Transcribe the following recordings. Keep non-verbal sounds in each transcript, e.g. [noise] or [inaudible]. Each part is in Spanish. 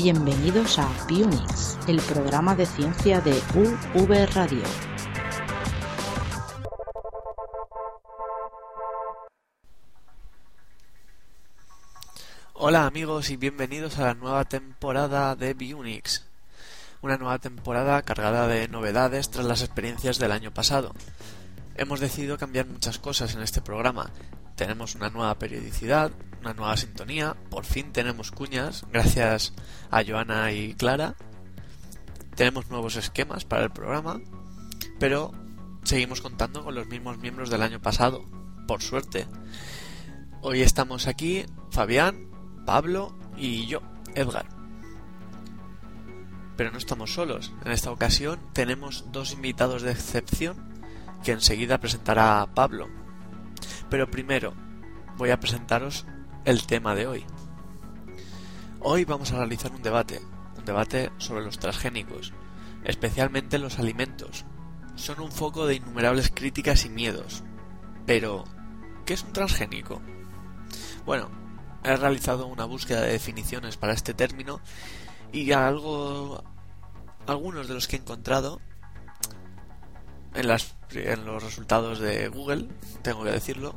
Bienvenidos a Pionix, el programa de ciencia de UV Radio. Hola amigos y bienvenidos a la nueva temporada de Biunix. Una nueva temporada cargada de novedades tras las experiencias del año pasado. Hemos decidido cambiar muchas cosas en este programa. Tenemos una nueva periodicidad, una nueva sintonía, por fin tenemos cuñas, gracias a Joana y Clara. Tenemos nuevos esquemas para el programa, pero seguimos contando con los mismos miembros del año pasado, por suerte. Hoy estamos aquí, Fabián, Pablo y yo, Edgar. Pero no estamos solos. En esta ocasión tenemos dos invitados de excepción que enseguida presentará Pablo. Pero primero voy a presentaros el tema de hoy. Hoy vamos a realizar un debate, un debate sobre los transgénicos, especialmente los alimentos. Son un foco de innumerables críticas y miedos. Pero, ¿qué es un transgénico? Bueno, he realizado una búsqueda de definiciones para este término y algo algunos de los que he encontrado en, las, en los resultados de Google, tengo que decirlo,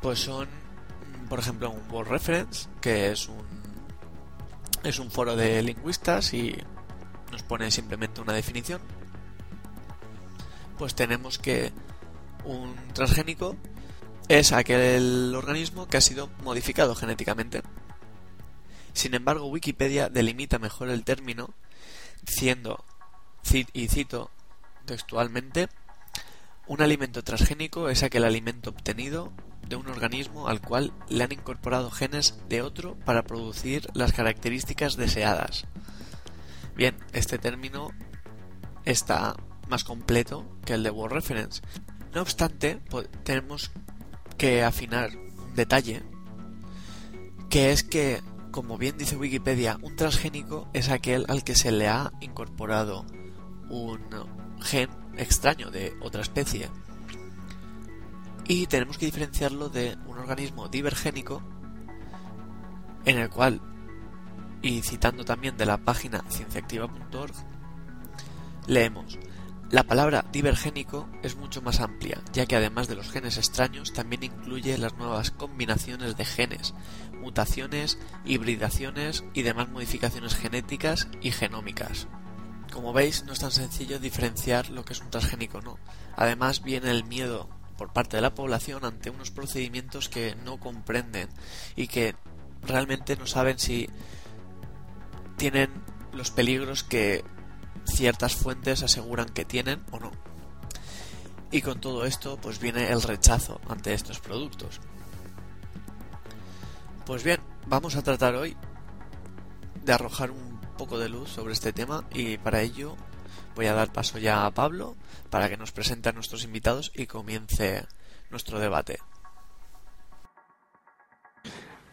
pues son, por ejemplo, un Word Reference, que es un es un foro de lingüistas y nos pone simplemente una definición. Pues tenemos que un transgénico es aquel organismo que ha sido modificado genéticamente. Sin embargo, Wikipedia delimita mejor el término diciendo, y cito textualmente, un alimento transgénico es aquel alimento obtenido de un organismo al cual le han incorporado genes de otro para producir las características deseadas. Bien, este término está más completo que el de Word Reference. No obstante, tenemos que afinar un detalle, que es que, como bien dice Wikipedia, un transgénico es aquel al que se le ha incorporado un gen extraño de otra especie. Y tenemos que diferenciarlo de un organismo divergénico en el cual, y citando también de la página cienciaactiva.org, leemos la palabra divergénico es mucho más amplia, ya que además de los genes extraños también incluye las nuevas combinaciones de genes, mutaciones, hibridaciones y demás modificaciones genéticas y genómicas. Como veis, no es tan sencillo diferenciar lo que es un transgénico no. Además, viene el miedo por parte de la población ante unos procedimientos que no comprenden y que realmente no saben si tienen los peligros que ciertas fuentes aseguran que tienen o no. Y con todo esto, pues viene el rechazo ante estos productos. Pues bien, vamos a tratar hoy de arrojar un poco de luz sobre este tema y para ello voy a dar paso ya a Pablo para que nos presente a nuestros invitados y comience nuestro debate.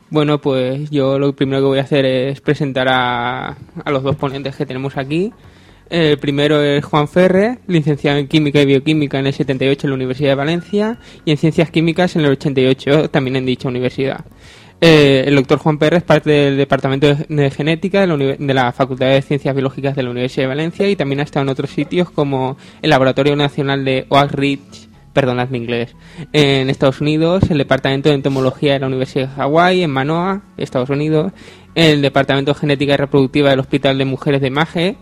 Bueno, pues yo lo primero que voy a hacer es presentar a, los dos ponentes que tenemos aquí. El primero es Juan Ferre, licenciado en Química y Bioquímica en el 78 en la Universidad de Valencia y en Ciencias Químicas en el 88 también en dicha universidad. Eh, el doctor Juan es parte del Departamento de Genética de la, Facultad de Ciencias Biológicas de la Universidad de Valencia y también ha estado en otros sitios como el Laboratorio Nacional de Oak Ridge, perdonadme inglés, en Estados Unidos, el Departamento de Entomología de la Universidad de Hawái, en Manoa, Estados Unidos, el Departamento de Genética y Reproductiva del Hospital de Mujeres de Maje,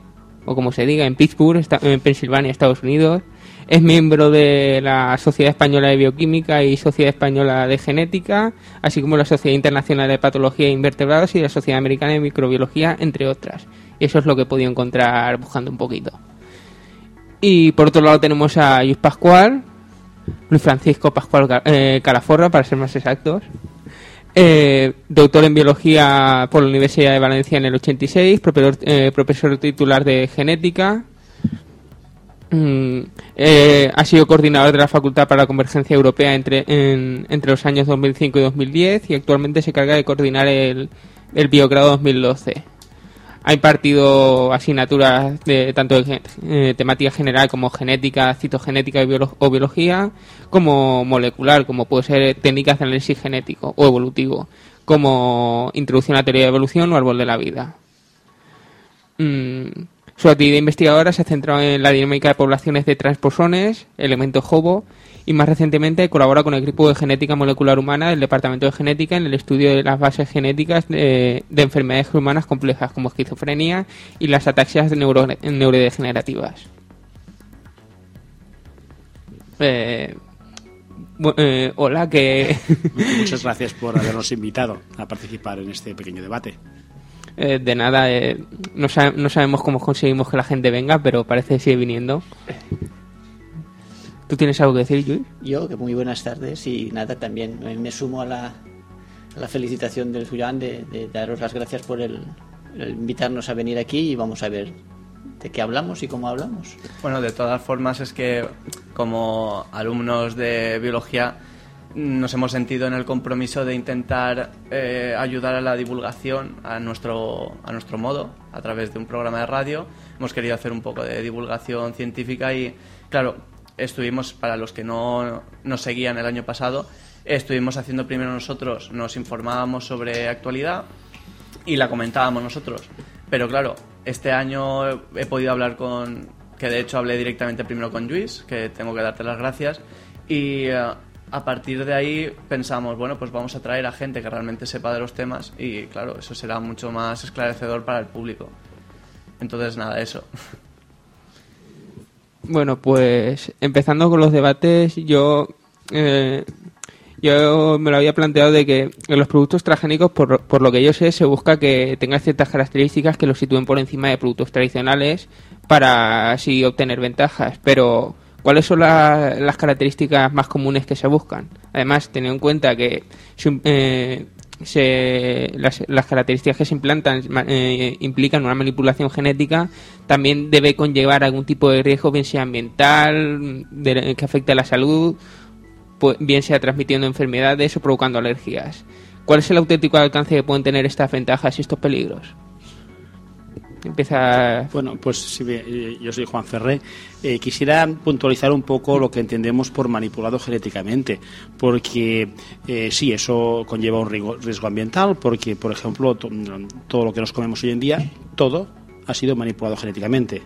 o como se diga, en Pittsburgh, en Pensilvania, Estados Unidos. Es miembro de la Sociedad Española de Bioquímica y Sociedad Española de Genética, así como la Sociedad Internacional de Patología de Invertebrados y la Sociedad Americana de Microbiología, entre otras. Y eso es lo que he podido encontrar buscando un poquito. Y por otro lado tenemos a Luis Pascual, Luis Francisco Pascual eh, Calaforra, para ser más exactos. Eh, doctor en biología por la Universidad de Valencia en el 86, profesor, eh, profesor titular de genética. Mm, eh, ha sido coordinador de la Facultad para la Convergencia Europea entre, entre los años 2005 y 2010 y actualmente se carga de coordinar el, el biogrado 2012. Ha impartido asignaturas de tanto de eh, temática general como genética, citogenética o biología, como molecular, como puede ser técnicas de análisis genético o evolutivo, como Introducción a la teoría de evolución o Árbol de la vida. Mm, su actividad investigadora se ha centrado en la dinámica de poblaciones de transposones, elementos HOBO, y más recientemente colabora con el equipo de genética molecular humana del Departamento de Genética en el estudio de las bases genéticas de, enfermedades humanas complejas como esquizofrenia y las ataxias neurodegenerativas. Eh, eh, hola, que... Muchas gracias por habernos invitado a participar en este pequeño debate. Eh, de nada, no, no, sabemos cómo conseguimos que la gente venga, pero parece que sigue viniendo. ¿Tú tienes algo que decir, Luis? Yo, que muy buenas tardes y nada, también me sumo a la, la felicitación del Julián de, daros las gracias por el, invitarnos a venir aquí y vamos a ver de qué hablamos y cómo hablamos. Bueno, de todas formas es que como alumnos de biología nos hemos sentido en el compromiso de intentar eh, ayudar a la divulgación a nuestro, a nuestro modo, a través de un programa de radio. Hemos querido hacer un poco de divulgación científica y, claro, estuvimos, para los que no nos seguían el año pasado, estuvimos haciendo primero nosotros, nos informábamos sobre actualidad y la comentábamos nosotros. Pero claro, este año he podido hablar con, que de hecho hablé directamente primero con Luis, que tengo que darte las gracias, y eh, a partir de ahí pensamos, bueno, pues vamos a traer a gente que realmente sepa de los temas y claro, eso será mucho más esclarecedor para el público. Entonces, nada, eso. Bueno, pues empezando con los debates, yo eh, yo me lo había planteado de que en los productos transgénicos, por, por lo que yo sé, se busca que tengan ciertas características que los sitúen por encima de productos tradicionales para así obtener ventajas. Pero, ¿cuáles son las características más comunes que se buscan? Además, teniendo en cuenta que eh, las, características que se implantan eh, implican una manipulación genética, también debe conllevar algún tipo de riesgo, bien sea ambiental, que afecte a la salud, bien sea transmitiendo enfermedades o provocando alergias. ¿Cuál es el auténtico alcance que pueden tener estas ventajas y estos peligros? Empieza. Bueno, pues eh, yo soy Juan Ferré. Eh, quisiera puntualizar un poco lo que entendemos por manipulado genéticamente, porque eh, sí, eso conlleva un riesgo ambiental, porque, por ejemplo, todo lo que nos comemos hoy en día, todo ha sido manipulado genéticamente,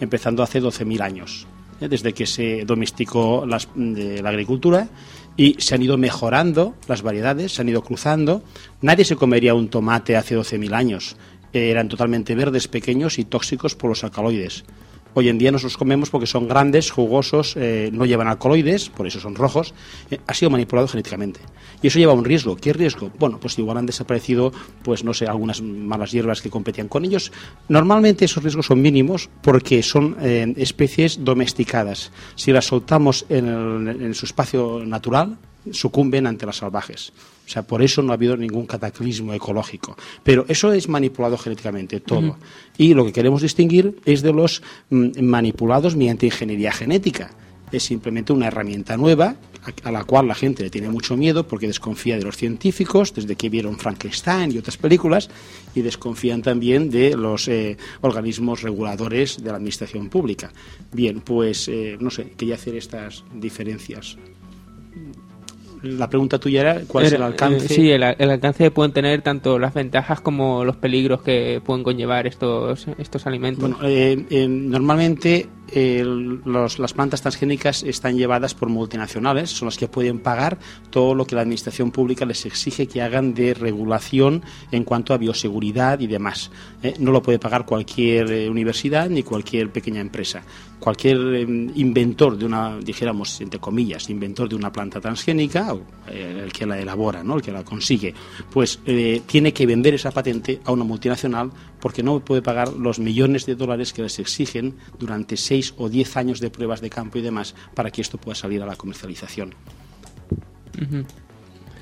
empezando hace 12.000 años, desde que se domesticó la agricultura y se han ido mejorando las variedades, se han ido cruzando. Nadie se comería un tomate hace 12.000 años eran totalmente verdes, pequeños y tóxicos por los alcaloides. Hoy en día nos los comemos porque son grandes, jugosos, eh, no llevan alcaloides, por eso son rojos. Eh, ha sido manipulado genéticamente. Y eso lleva un riesgo. ¿Qué riesgo? Bueno, pues igual han desaparecido, pues no sé, algunas malas hierbas que competían con ellos. Normalmente esos riesgos son mínimos porque son eh, especies domesticadas. Si las soltamos en su espacio natural, sucumben ante las salvajes. O sea, por eso no ha habido ningún cataclismo ecológico. Pero eso es manipulado genéticamente, todo. Y lo que queremos distinguir es de los mm, manipulados mediante ingeniería genética. Es simplemente una herramienta nueva a la cual la gente le tiene mucho miedo porque desconfía de los científicos, desde que vieron Frankenstein y otras películas, y desconfían también de los eh, organismos reguladores de la administración pública. Bien, pues eh, no sé, quería hacer estas diferencias la pregunta tuya era cuál es el alcance. Eh, sí, el, alcance que pueden tener tanto las ventajas como los peligros que pueden conllevar estos, estos alimentos. Bueno, eh, eh, normalmente las plantas transgénicas están llevadas por multinacionales, son las que pueden pagar todo lo que la administración pública les exige que hagan de regulación en cuanto a bioseguridad y demás. no lo puede pagar cualquier universidad ni cualquier pequeña empresa cualquier inventor de una, dijéramos, entre comillas, inventor de una planta transgénica, eh, el que la elabora, ¿no? el que la consigue, pues eh, tiene que vender esa patente a una multinacional porque no puede pagar los millones de dólares que les exigen durante seis o diez años de pruebas de campo y demás para que esto pueda salir a la comercialización.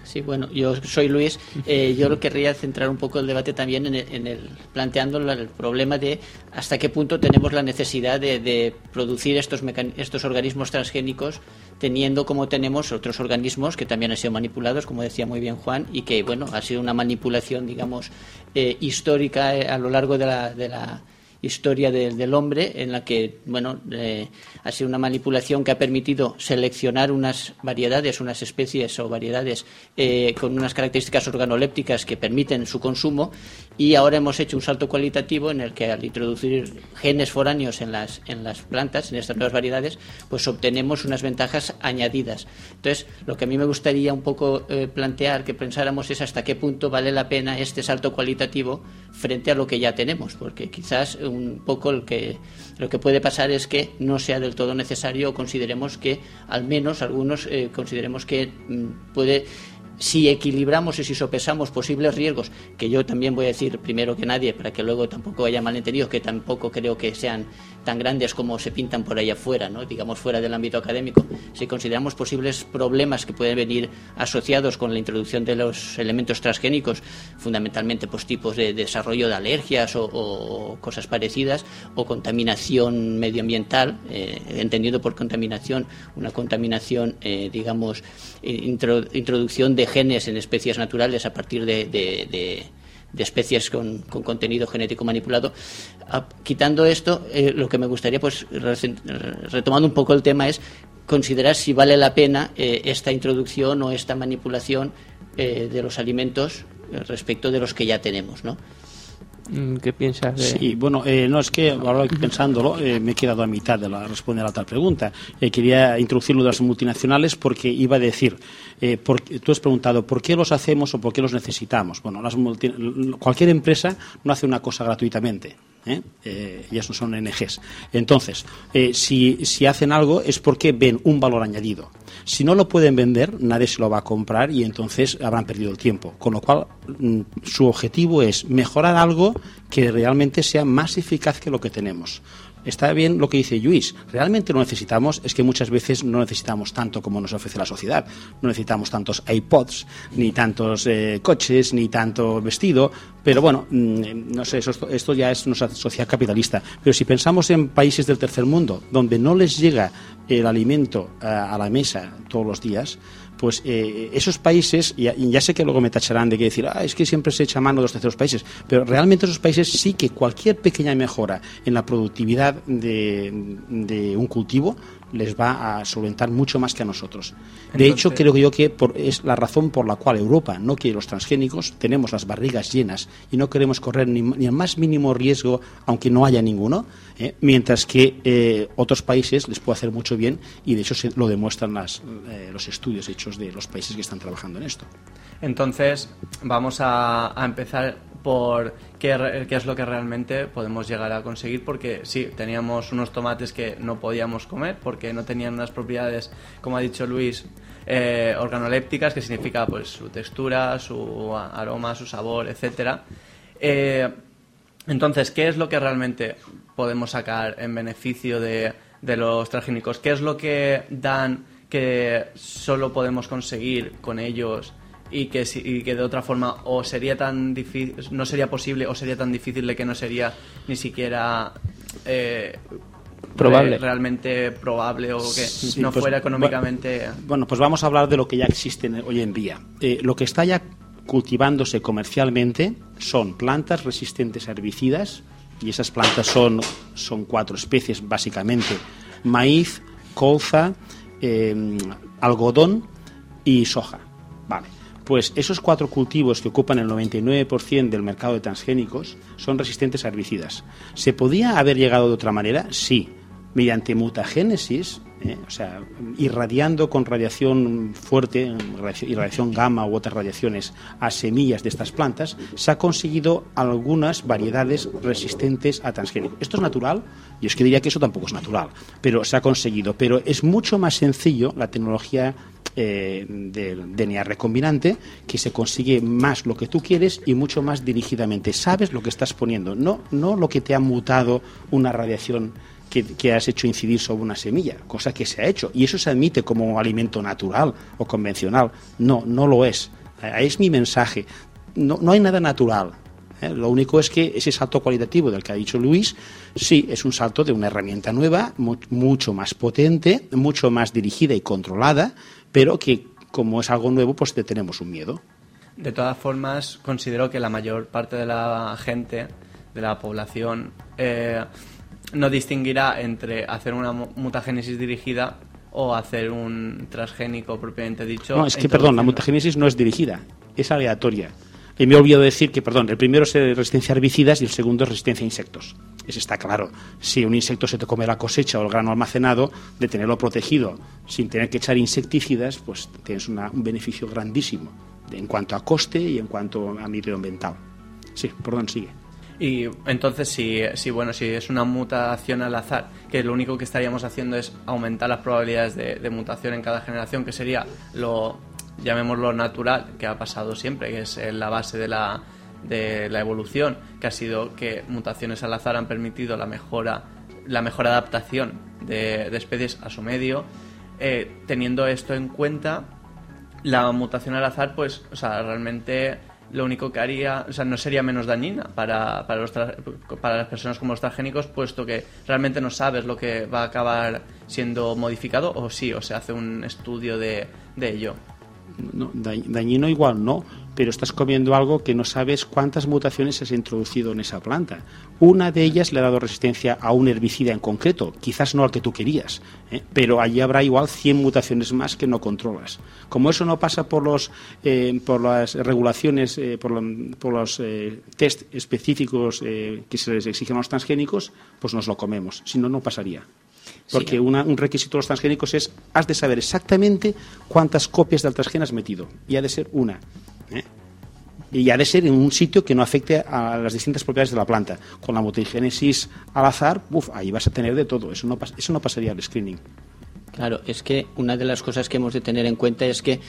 Sí, bueno, yo soy Luis. Eh, yo querría centrar un poco el debate también en el, planteando el problema de hasta qué punto tenemos la necesidad de, producir estos, estos organismos transgénicos teniendo como tenemos otros organismos que también han sido manipulados, como decía muy bien Juan, y que, bueno, ha sido una manipulación, digamos, eh, histórica eh, a lo largo de la, de la historia del hombre en la que bueno eh, ha sido una manipulación que ha permitido seleccionar unas variedades, unas especies o variedades eh, con unas características organolépticas que permiten su consumo y ahora hemos hecho un salto cualitativo en el que al introducir genes foráneos en las, en las plantas, en estas nuevas variedades, pues obtenemos unas ventajas añadidas. Entonces, lo que a mí me gustaría un poco eh, plantear, que pensáramos es hasta qué punto vale la pena este salto cualitativo frente a lo que ya tenemos, porque quizás un poco lo que, lo que puede pasar es que no sea del todo necesario o consideremos que, al menos algunos, eh, consideremos que mm, puede si equilibramos y si sopesamos posibles riesgos, que yo también voy a decir primero que nadie, para que luego tampoco haya malentendidos, que tampoco creo que sean tan grandes como se pintan por ahí afuera, ¿no? digamos fuera del ámbito académico, si consideramos posibles problemas que pueden venir asociados con la introducción de los elementos transgénicos, fundamentalmente pues, tipos de desarrollo de alergias o, cosas parecidas, o contaminación medioambiental, eh, entendiendo por contaminación una contaminación, eh, digamos, introducción de genes en especies naturales a partir de, especies con, contenido genético manipulado. Ah, quitando esto, eh, lo que me gustaría, pues, retomando un poco el tema, es considerar si vale la pena eh, esta introducción o esta manipulación eh, de los alimentos respecto de los que ya tenemos, ¿no? Mm, ¿Qué piensas? Sí, bueno, eh, no es que ahora pensándolo eh, me he quedado a mitad de la, responder a la otra pregunta. Eh, quería introducir lo de las multinacionales porque iba a decir, tú has preguntado por qué los hacemos o por qué los necesitamos. Bueno, las cualquier empresa no hace una cosa gratuitamente. ¿Eh? Eh, no son ONGs. Entonces, eh, si, si, hacen algo es porque ven un valor añadido. Si no lo pueden vender, nadie se lo va a comprar y entonces habrán perdido el tiempo. Con lo cual, mm, su objetivo es mejorar algo que realmente sea más eficaz que lo que tenemos está bien lo que dice Luis. Realmente lo necesitamos, es que muchas veces no necesitamos tanto como nos ofrece la sociedad. No necesitamos tantos iPods, ni tantos eh, coches, ni tanto vestido. Pero bueno, mm, no sé, esto, ya es nuestra sociedad capitalista. Pero si pensamos en países del tercer mundo, donde no les llega el alimento a la mesa todos los días, pues eh, esos países, y ya, sé que luego me tacharán de que decir, ah, es que siempre se echa mano de los terceros países, pero realmente esos países sí que cualquier pequeña mejora en la productividad de, un cultivo les va a solventar mucho más que a nosotros. De hecho, creo yo que es la razón por la cual Europa no quiere los transgénicos, tenemos las barrigas llenas y no queremos correr ni, el más mínimo riesgo, aunque no haya ninguno, ¿eh? mientras que eh, otros países les puede hacer mucho bien y de hecho se, lo demuestran las, los estudios hechos de los países que están trabajando en esto. Entonces, vamos a, empezar por qué, qué, es lo que realmente podemos llegar a conseguir, porque sí, teníamos unos tomates que no podíamos comer porque no tenían unas propiedades, como ha dicho Luis, eh, organolépticas, que significa pues su textura, su aroma, su sabor, etcétera. Eh, entonces, ¿qué es lo que realmente podemos sacar en beneficio de, de los transgénicos? ¿Qué es lo que dan que solo podemos conseguir con ellos y que, que de otra forma o sería tan difícil, no sería posible o sería tan difícil de que no sería ni siquiera eh, probable. realmente probable o que no pues, fuera económicamente. Bueno, pues vamos a hablar de lo que ya existe hoy en día. Eh, lo que está ya cultivándose comercialmente son plantas resistentes a herbicidas y esas plantas son, son cuatro especies básicamente: maíz, colza, Em, algodón y soja. Vale. Pues esos cuatro cultivos que ocupan el 99% del mercado de transgénicos son resistentes a herbicidas. ¿Se podía haber llegado de otra manera? Sí. Mediante mutagénesis, eh, o sea, irradiando con radiación fuerte, irradiación gamma u otras radiaciones a semillas de estas plantas, se ha conseguido algunas variedades resistentes a transgénicos. ¿Esto es natural? Yo es que diría que eso tampoco es natural, pero se ha conseguido. Pero es mucho más sencillo la tecnología eh, del DNA recombinante, que se consigue más lo que tú quieres y mucho más dirigidamente. Sabes lo que estás poniendo, no, no lo que te ha mutado una radiación que, que, has hecho incidir sobre una semilla, cosa que se ha hecho. Y eso se admite como alimento natural o convencional. No, no lo es. Ahí es mi mensaje. No, no hay nada natural. ¿eh? Lo único es que ese salto cualitativo del que ha dicho Luis, sí, es un salto de una herramienta nueva, mucho más potente, mucho más dirigida y controlada, pero que como es algo nuevo, pues tenemos un miedo. De todas formas, considero que la mayor parte de la gente, de la población, eh, no distinguirá entre hacer una mutagénesis dirigida o hacer un transgénico propiamente dicho. No, es que, perdón, la mutagénesis no es dirigida, es aleatoria. Y me he olvidado decir que, perdón, el primero es resistencia a herbicidas y el segundo es resistencia a insectos. Eso está claro. Si un insecto se te come la cosecha o el grano almacenado, de tenerlo protegido sin tener que echar insecticidas, pues tienes un beneficio grandísimo en cuanto a coste y en cuanto a medioambiental. Sí, perdón, sigue. Y entonces, si, si, bueno, si es una mutación al azar, que lo único que estaríamos haciendo es aumentar las probabilidades de, mutación en cada generación, que sería lo, llamémoslo natural, que ha pasado siempre, que es la base de la, de la evolución, que ha sido que mutaciones al azar han permitido la mejora, la mejor adaptación de, especies a su medio. Eh, teniendo esto en cuenta, la mutación al azar, pues, o sea, realmente lo único que haría, o sea, no sería menos dañina para, para, los para las personas como los transgénicos, puesto que realmente no sabes lo que va a acabar siendo modificado, o sí, o se hace un estudio de, de ello. No, dañino igual no, pero estás comiendo algo que no sabes cuántas mutaciones has introducido en esa planta. Una de ellas le ha dado resistencia a un herbicida en concreto, quizás no al que tú querías, ¿eh? pero allí habrá igual 100 mutaciones más que no controlas. Como eso no pasa por, los, eh, por las regulaciones, eh, por, los test específicos que se les exigen a los transgénicos, pues nos lo comemos. Si no, no pasaría. Porque un requisito de los transgénicos es, has de saber exactamente cuántas copias del transgén has metido. Y ha de ser una. ¿eh? Y ha de ser en un sitio que no afecte a las distintas propiedades de la planta. Con la mutagénesis al azar, ahí vas a tener de todo. Eso no, eso no pasaría al screening. Claro, es que una de las cosas que hemos de tener en cuenta es que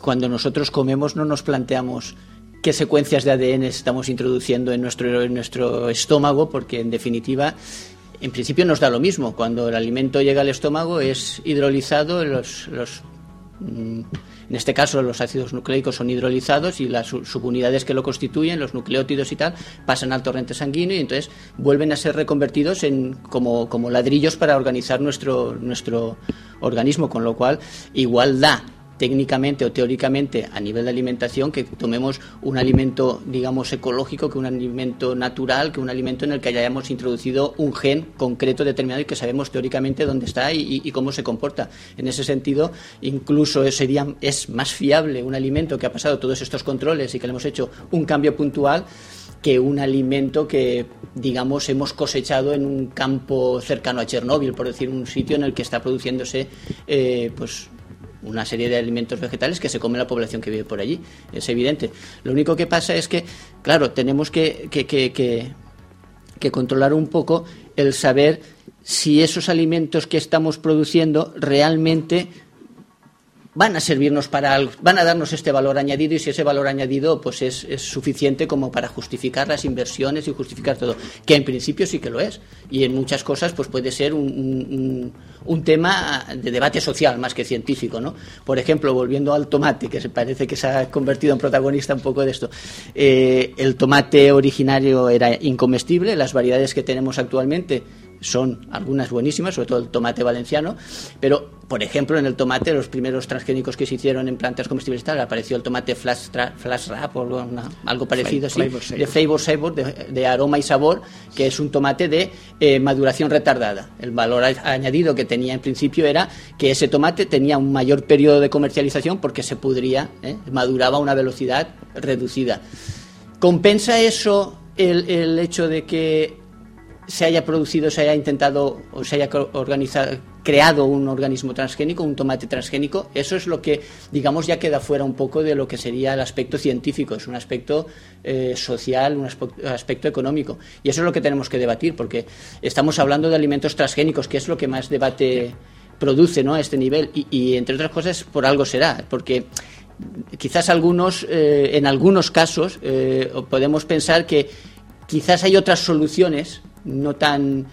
cuando nosotros comemos no nos planteamos qué secuencias de ADN estamos introduciendo en nuestro, en nuestro estómago, porque en definitiva en principio nos da lo mismo. Cuando el alimento llega al estómago es hidrolizado, los, los mm, en este caso, los ácidos nucleicos son hidrolizados y las subunidades que lo constituyen, los nucleótidos y tal, pasan al torrente sanguíneo y entonces vuelven a ser reconvertidos en como, como ladrillos para organizar nuestro, nuestro organismo, con lo cual igual da técnicamente o teóricamente a nivel de alimentación que tomemos un alimento, digamos, ecológico, que un alimento natural, que un alimento en el que hayamos introducido un gen concreto determinado y que sabemos teóricamente dónde está y, cómo se comporta. En ese sentido, incluso sería, es más fiable un alimento que ha pasado todos estos controles y que le hemos hecho un cambio puntual que un alimento que, digamos, hemos cosechado en un campo cercano a Chernóbil, por decir, un sitio en el que está produciéndose eh, pues una serie de alimentos vegetales que se come la población que vive por allí. Es evidente. Lo único que pasa es que, claro, tenemos que, que, que, que controlar un poco el saber si esos alimentos que estamos produciendo realmente van a servirnos para van a darnos este valor añadido y si ese valor añadido pues es, es, suficiente como para justificar las inversiones y justificar todo, que en principio sí que lo es y en muchas cosas pues puede ser un, un, tema de debate social más que científico, ¿no? Por ejemplo, volviendo al tomate, que se parece que se ha convertido en protagonista un poco de esto, eh, el tomate originario era incomestible, las variedades que tenemos actualmente son algunas buenísimas, sobre todo el tomate valenciano, pero por ejemplo en el tomate los primeros transgénicos que se hicieron en plantas comestibles tal, apareció el tomate flash, flash rap o algo parecido así, de flavor sabor, de, aroma y sabor, que es un tomate de eh, maduración retardada. El valor añadido que tenía en principio era que ese tomate tenía un mayor periodo de comercialización porque se pudría, ¿eh? maduraba a una velocidad reducida. ¿Compensa eso el, el hecho de que se haya producido, se haya intentado o se haya organizado, creado un organismo transgénico, un tomate transgénico, eso es lo que, digamos, ya queda fuera un poco de lo que sería el aspecto científico, es un aspecto eh, social, un aspecto, económico. Y eso es lo que tenemos que debatir, porque estamos hablando de alimentos transgénicos, que es lo que más debate produce ¿no? a este nivel, y, entre otras cosas por algo será, porque quizás algunos, eh, en algunos casos, eh, podemos pensar que quizás hay otras soluciones no tan,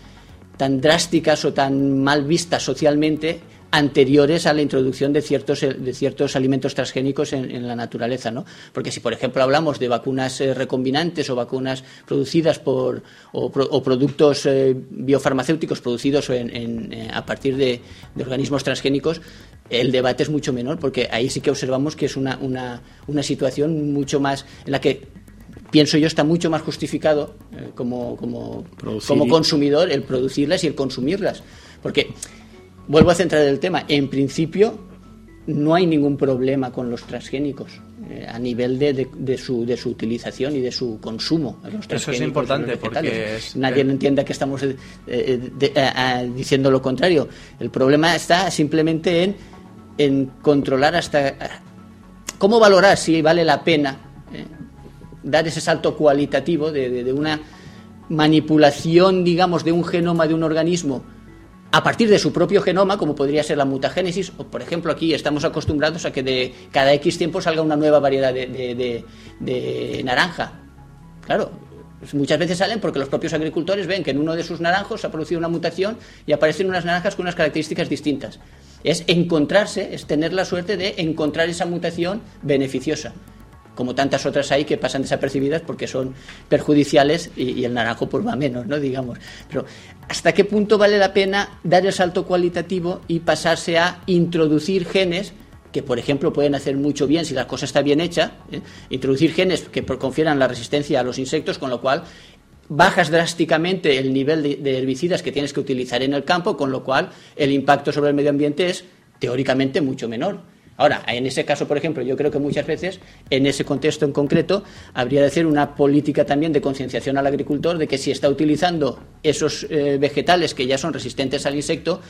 tan drásticas o tan mal vistas socialmente anteriores a la introducción de ciertos, de ciertos alimentos transgénicos en, la naturaleza, ¿no? Porque si, por ejemplo, hablamos de vacunas eh, recombinantes o vacunas producidas por o, productos eh, biofarmacéuticos producidos eh, a partir de, organismos transgénicos, el debate es mucho menor, porque ahí sí que observamos que es una, una, una situación mucho más en la que pienso yo está mucho más justificado eh, como, como, Producir como consumidor el producirlas y el consumirlas. Porque, vuelvo a centrar el tema, en principio no hay ningún problema con los transgénicos eh, a nivel de, de- de su, de su utilización y de su consumo. Los Eso es importante, porque es- Nadie eh, entienda que estamos eh, de- diciendo lo contrario. El problema está simplemente en, en controlar hasta... ¿Cómo valorar si vale la pena dar ese salto cualitativo de, una manipulación, digamos, de un genoma de un organismo a partir de su propio genoma, como podría ser la mutagénesis, o por ejemplo aquí estamos acostumbrados a que de cada X tiempo salga una nueva variedad de- de naranja. Claro, pues muchas veces salen porque los propios agricultores ven que en uno de sus naranjos se ha producido una mutación y aparecen unas naranjas con unas características distintas. Es encontrarse, es tener la suerte de encontrar esa mutación beneficiosa como tantas otras hay que pasan desapercibidas porque son perjudiciales y, el naranjo pues va menos, ¿no? Digamos. Pero ¿hasta qué punto vale la pena dar el salto cualitativo y pasarse a introducir genes que, por ejemplo, pueden hacer mucho bien si la cosa está bien hecha, ¿eh? introducir genes que confieran la resistencia a los insectos, con lo cual bajas drásticamente el nivel de herbicidas que tienes que utilizar en el campo, con lo cual el impacto sobre el medio ambiente es teóricamente mucho menor. Ahora, en ese caso, por ejemplo, yo creo que muchas veces, en ese contexto en concreto, habría de hacer una política también de concienciación al agricultor de que si está utilizando esos eh, vegetales que ya son resistentes al insecto,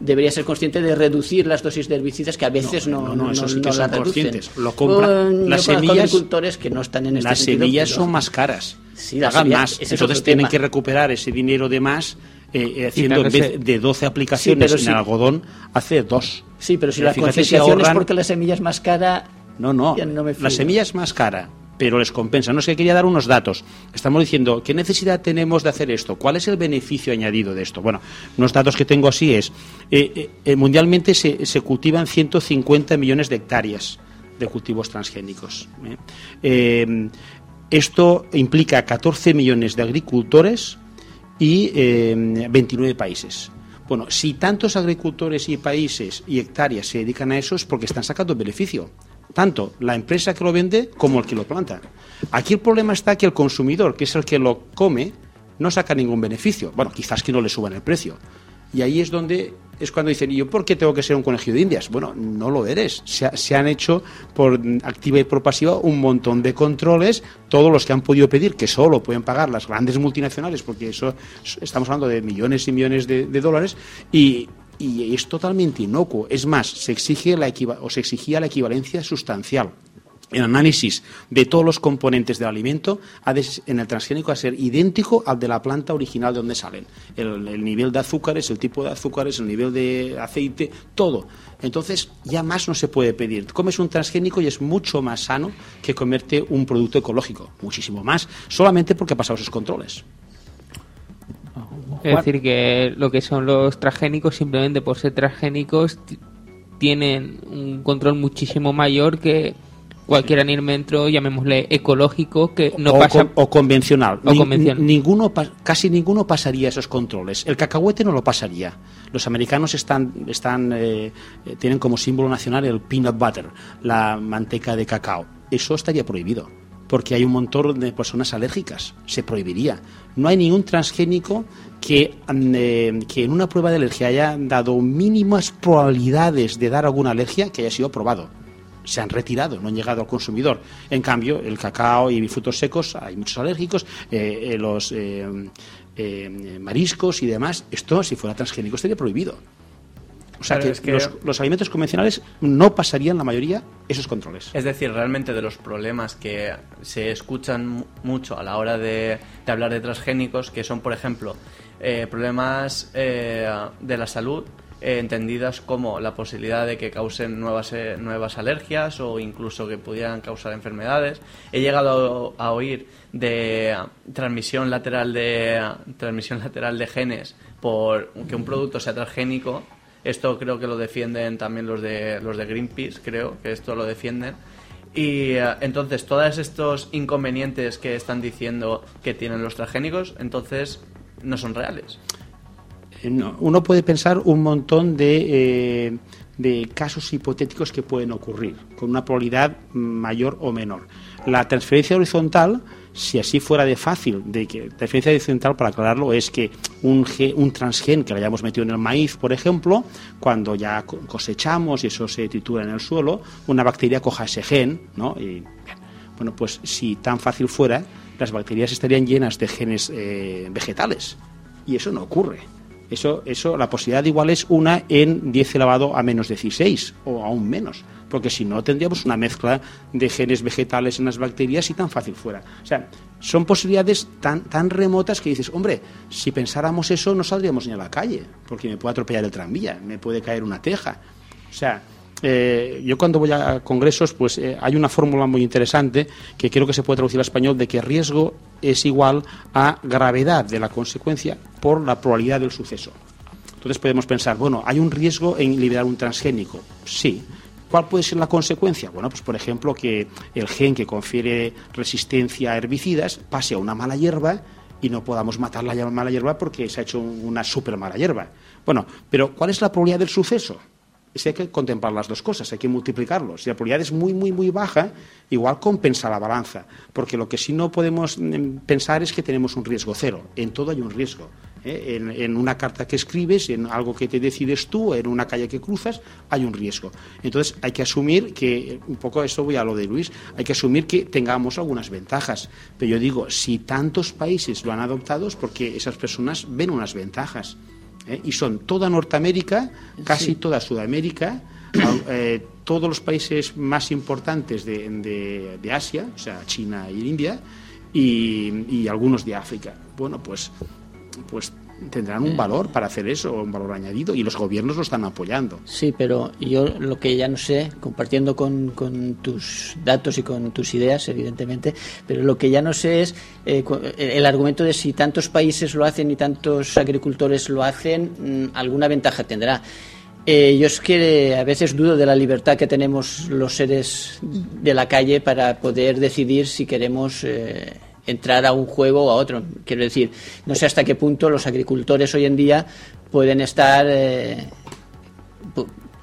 debería ser consciente de reducir las dosis de herbicidas que a veces no, no, no, que son conscientes. Lo compran- las semillas- agricultores que no están en este las sentido, semillas pero- son más caras. Sí, las pagan semillas- más. Entonces tienen tema. que recuperar ese dinero de más eh, eh, haciendo en vez de 12 aplicaciones Sí, en algodón, hace dos. Sí, pero si Pero la si concienciación es porque la semilla es más cara, No, no. No me la semilla es más cara, pero les compensa. No sé, quería dar unos datos. Estamos diciendo, ¿qué necesidad tenemos de hacer esto? ¿Cuál es el beneficio añadido de esto? Bueno, unos datos que tengo así es, eh, eh, eh, mundialmente se, se cultivan 150 millones de hectáreas de cultivos transgénicos. ¿eh? Eh, esto implica 14 millones de agricultores y eh, 29 países. Bueno, si tantos agricultores y países y hectáreas se dedican a eso es porque están sacando beneficio. Tanto la empresa que lo vende como el que lo planta. Aquí el problema está que el consumidor, que es el que lo come, no saca ningún beneficio. Bueno, quizás que no le suban el precio. Y ahí es donde es cuando dicen, ¿y yo por qué tengo que ser un conejillo de indias? Bueno, no lo eres. Se, se han hecho por activa y por pasiva un montón de controles, todos los que han podido pedir, que solo pueden pagar las grandes multinacionales, porque eso estamos hablando de millones y millones de, dólares, y, y es totalmente inocuo. Es más, se exige la o se exigía la equivalencia sustancial. El análisis de todos los componentes del alimento ha de en el transgénico a ser idéntico al de la planta original de donde salen. El, el nivel de azúcares, el tipo de azúcares, el nivel de aceite, todo. Entonces ya más no se puede pedir. Comes un transgénico y es mucho más sano que comerte un producto ecológico. Muchísimo más. Solamente porque ha pasado esos controles. Es decir, que lo que son los transgénicos, simplemente por ser transgénicos, ti- tienen un control muchísimo mayor que cualquier alimento, llamémosle ecológico, que no o, pasa. con- o convencional. o Ni- convencional. ninguno, casi ninguno pasaría esos controles. El cacahuete no lo pasaría. Los americanos están, están, eh, tienen como símbolo nacional el peanut butter, la manteca de cacao. Eso estaría prohibido, porque hay un montón de personas alérgicas. Se prohibiría. No hay ningún transgénico que, mm, eh, que en una prueba de alergia haya dado mínimas probabilidades de dar alguna alergia que haya sido aprobado se han retirado, no han llegado al consumidor. En cambio, el cacao y frutos secos, hay muchos alérgicos, eh, eh, los eh, eh, mariscos y demás, esto si fuera transgénico estaría prohibido. O sea Claro, que, es que- Los, los alimentos convencionales no pasarían la mayoría esos controles. Es decir, realmente de los problemas que se escuchan mu- mucho a la hora de, de hablar de transgénicos, que son, por ejemplo, eh, problemas de la salud, eh, entendidas como la posibilidad de que causen nuevas, eh, nuevas alergias o incluso que pudieran causar enfermedades. He llegado a, oír de transmisión lateral de transmisión lateral de genes por que un producto sea transgénico esto creo que lo defienden también los de los de Greenpeace, creo que esto lo defienden. Y eh, entonces todos estos inconvenientes que están diciendo que tienen los transgénicos, entonces no son reales. Eh, no, Uno puede pensar un montón de, eh, de casos hipotéticos que pueden ocurrir, con una probabilidad mayor o menor. La transferencia horizontal si así fuera de fácil, de que la diferencia central para aclararlo es que un, un transgen que le hayamos metido en el maíz, por ejemplo, cuando ya cosechamos y eso se tritura en el suelo, una bacteria coja ese gen, ¿no? Y, bueno, pues si tan fácil fuera, las bacterias estarían llenas de genes eh, vegetales. Y eso no ocurre. Eso, eso, la posibilidad igual es una en 10 elevado a menos 16 o aún menos, porque si no tendríamos una mezcla de genes vegetales en las bacterias y tan fácil fuera. O sea, son posibilidades tan, tan remotas que dices, hombre, si pensáramos eso no saldríamos ni a la calle, porque me puede atropellar el tranvía, me puede caer una teja. O sea, eh, yo cuando voy a congresos, pues eh, hay una fórmula muy interesante que creo que se puede traducir al español de que riesgo es igual a gravedad de la consecuencia por la probabilidad del suceso. Entonces podemos pensar, bueno, ¿hay un riesgo en liberar un transgénico? Sí. ¿Cuál puede ser la consecuencia? Bueno, pues por ejemplo que el gen que confiere resistencia a herbicidas pase a una mala hierba y no podamos matar la mala hierba porque se ha hecho una super mala hierba. Bueno, pero ¿cuál es la probabilidad del suceso? Si hay que contemplar las dos cosas, hay que multiplicarlos. Si la probabilidad es muy, muy, muy baja, igual compensa la balanza, porque lo que sí no podemos mm, pensar es que tenemos un riesgo cero. En todo hay un riesgo. ¿eh? En, una carta que escribes, en algo que te decides tú, en una calle que cruzas, hay un riesgo. Entonces hay que asumir que, un poco eso voy a lo de Luis, hay que asumir que tengamos algunas ventajas. Pero yo digo, si tantos países lo han adoptado es porque esas personas ven unas ventajas. ¿Eh? y son toda Norteamérica, casi toda Sudamérica, [coughs] eh, todos los países más importantes de, de, Asia, o sea, China y India, y, y algunos de África. Bueno, pues, pues tendrán un valor para hacer eso, un valor añadido, y los gobiernos lo están apoyando. Sí, pero yo lo que ya no sé, compartiendo con, tus datos y con tus ideas, evidentemente, pero lo que ya no sé es eh, el argumento de si tantos países lo hacen y tantos agricultores lo hacen, mm, alguna ventaja tendrá. Eh, yo es que a veces dudo de la libertad que tenemos los seres de la calle para poder decidir si queremos eh, entrar a un juego o a otro. Quiero decir, no sé hasta qué punto los agricultores hoy en día pueden estar. Eh,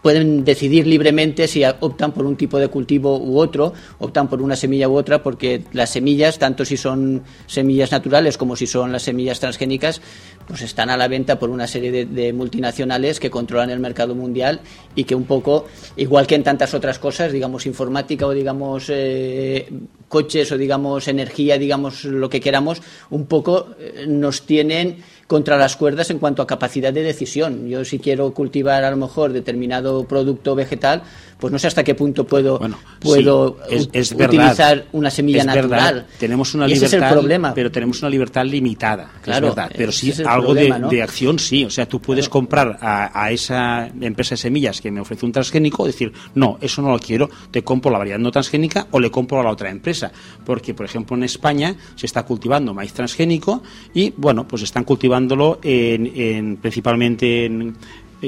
pueden decidir libremente si optan por un tipo de cultivo u otro, optan por una semilla u otra, porque las semillas, tanto si son semillas naturales como si son las semillas transgénicas, pues están a la venta por una serie de, multinacionales que controlan el mercado mundial y que un poco, igual que en tantas otras cosas, digamos informática o digamos eh, coches o digamos energía, digamos lo que queramos, un poco eh, nos tienen contra las cuerdas en cuanto a capacidad de decisión. Yo si quiero cultivar a lo mejor determinado producto vegetal, pues no sé hasta qué punto puedo, puedo utilizar una semilla natural. Tenemos una libertad, problema. pero tenemos una libertad limitada, claro, es verdad. Pero sí algo de, acción, sí. O sea, tú puedes comprar a, esa empresa de semillas que me ofrece un transgénico, decir, no, eso no lo quiero, te compro la variedad no transgénica o le compro a la otra empresa. Porque, por ejemplo, en España se está cultivando maíz transgénico y, bueno, pues están cultivándolo en, principalmente en,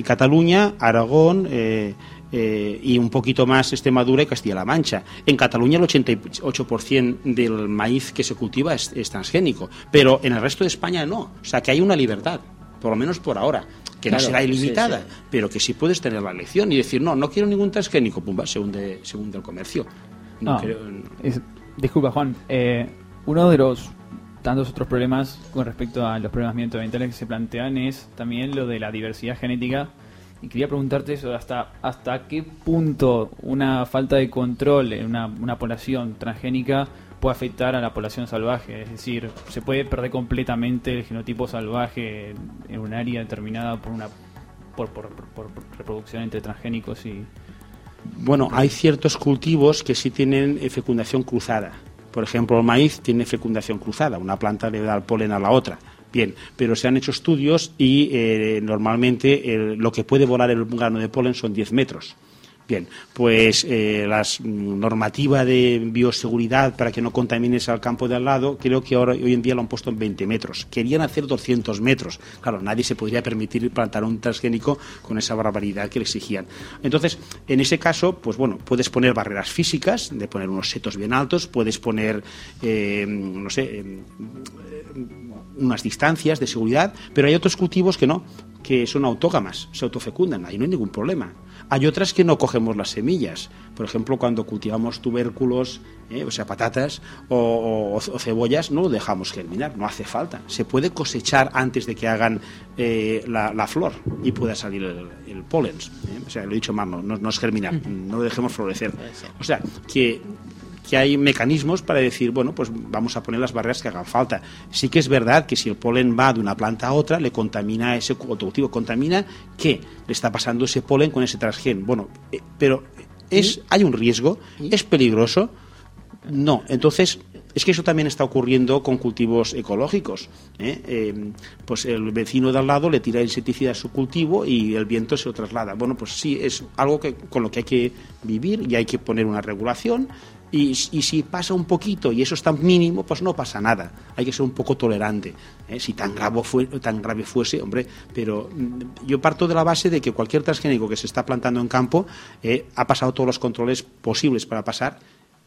Cataluña, Aragón, eh, eh, y un poquito más Extremadura y Castilla-La Mancha. En Cataluña el 88% del maíz que se cultiva es, transgénico, pero en el resto de España no. O sea que hay una libertad, por lo menos por ahora que no será ilimitada, pero que sí puedes tener la elección y decir, no, no quiero ningún transgénico, pumba, según, de, según del comercio. No, disculpa, Juan, eh, uno de los tantos otros problemas con respecto a los problemas ambientales que se plantean es también lo de la diversidad genética y quería preguntarte eso, hasta, hasta qué punto una falta de control en una, una población transgénica puede afectar a la población salvaje. Es decir, se puede perder completamente el genotipo salvaje en un área determinada por una por, por, reproducción entre transgénicos y... Bueno, hay ciertos cultivos que sí tienen fecundación cruzada. Por ejemplo, el maíz tiene fecundación cruzada. Una planta le da el polen a la otra. Bien, pero se han hecho estudios y eh, normalmente lo que puede volar el grano de polen son 10 metros. Bien, pues eh, la normativa de bioseguridad para que no contamines al campo de al lado, creo que ahora hoy en día lo han puesto en 20 metros. Querían hacer 200 metros. Claro, nadie se podría permitir plantar un transgénico con esa barbaridad que le exigían. Entonces, en ese caso, pues bueno, puedes poner barreras físicas, de poner unos setos bien altos, puedes poner, eh, no sé, unas distancias de seguridad, pero hay otros cultivos que no, que son autógamas, se autofecundan, ahí no hay ningún problema. Hay otras que no cogemos las semillas. Por ejemplo, cuando cultivamos tubérculos, eh, o sea, patatas o, o- o cebollas, no lo dejamos germinar, no hace falta. Se puede cosechar antes de que hagan eh, la, la flor y pueda salir el, el polen. eh. O sea, lo he dicho mal, no, no, no es germinar, no lo dejemos florecer. O sea, que que hay mecanismos para decir, bueno, pues vamos a poner las barreras que hagan falta. Sí que es verdad que si el polen va de una planta a otra, le contamina ese cultivo. ¿Contamina qué? Le está pasando ese polen con ese transgen. Bueno, eh, pero es, hay un riesgo, es peligroso. No, entonces es que eso también está ocurriendo con cultivos ecológicos. ¿eh? Eh, pues el vecino de al lado le tira insecticida a su cultivo y el viento se lo traslada. Bueno, pues sí, es algo que, con lo que hay que vivir y hay que poner una regulación. Y, y si pasa un poquito y eso es tan mínimo, pues no pasa nada. Hay que ser un poco tolerante. ¿eh? Si tan grave, fue, tan grave fuese, hombre, pero mm, yo parto de la base de que cualquier transgénico que se está plantando en campo eh, ha pasado todos los controles posibles para pasar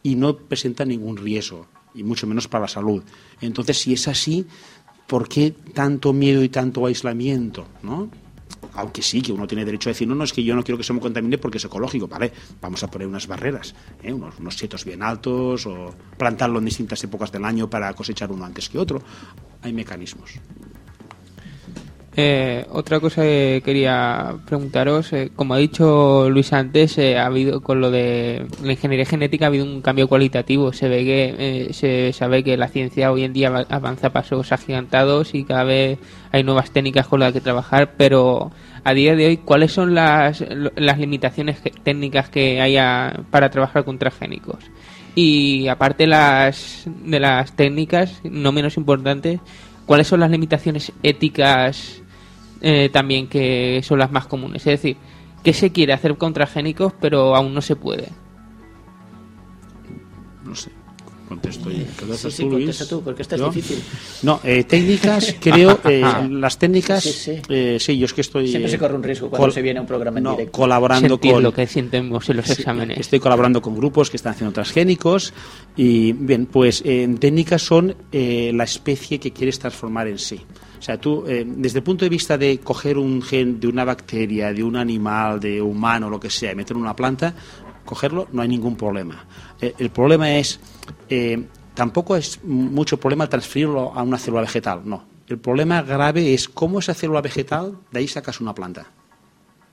y no presenta ningún riesgo, y mucho menos para la salud. Entonces, si es así, ¿por qué tanto miedo y tanto aislamiento? ¿no? Aunque sí, que uno tiene derecho a decir, no, no, es que yo no quiero que se me contamine porque es ecológico, ¿vale? Vamos a poner unas barreras, ¿eh? unos, unos setos bien altos, o plantarlo en distintas épocas del año para cosechar uno antes que otro. Hay mecanismos. Eh, otra cosa que quería preguntaros, eh, como ha dicho Luis antes, eh, ha habido con lo de la ingeniería genética ha habido un cambio cualitativo. Se ve que eh, se sabe que la ciencia hoy en día va- avanza a pasos agigantados y cada vez hay nuevas técnicas con las que trabajar, pero a día de hoy, ¿cuáles son las, limitaciones técnicas que haya para trabajar con transgénicos? Y aparte las, de las técnicas, no menos importantes, ¿cuáles son las limitaciones éticas eh, también que son las más comunes? Es decir, ¿qué se quiere hacer con transgénicos pero aún no se puede? No sé. Contesto yo. Sí, ¿Contestas sí, contesta tú, porque esta es difícil. No, eh, técnicas, [laughs] creo, eh, las técnicas, Sí, sí. eh, sí, yo es que estoy... Siempre eh, se corre un riesgo cuando se viene a un programa en no, directo. colaborando Sentir con... lo que sientemos en los Sí, exámenes. Estoy colaborando con grupos que están haciendo transgénicos y, bien, pues eh, en técnicas son eh, la especie que quieres transformar en sí. O sea, tú, eh, desde el punto de vista de coger un gen de una bacteria, de un animal, de humano, lo que sea, y meterlo en una planta, cogerlo, no hay ningún problema. Eh, el problema es, eh, tampoco es mucho problema transferirlo a una célula vegetal, no. El problema grave es cómo esa célula vegetal, de ahí sacas una planta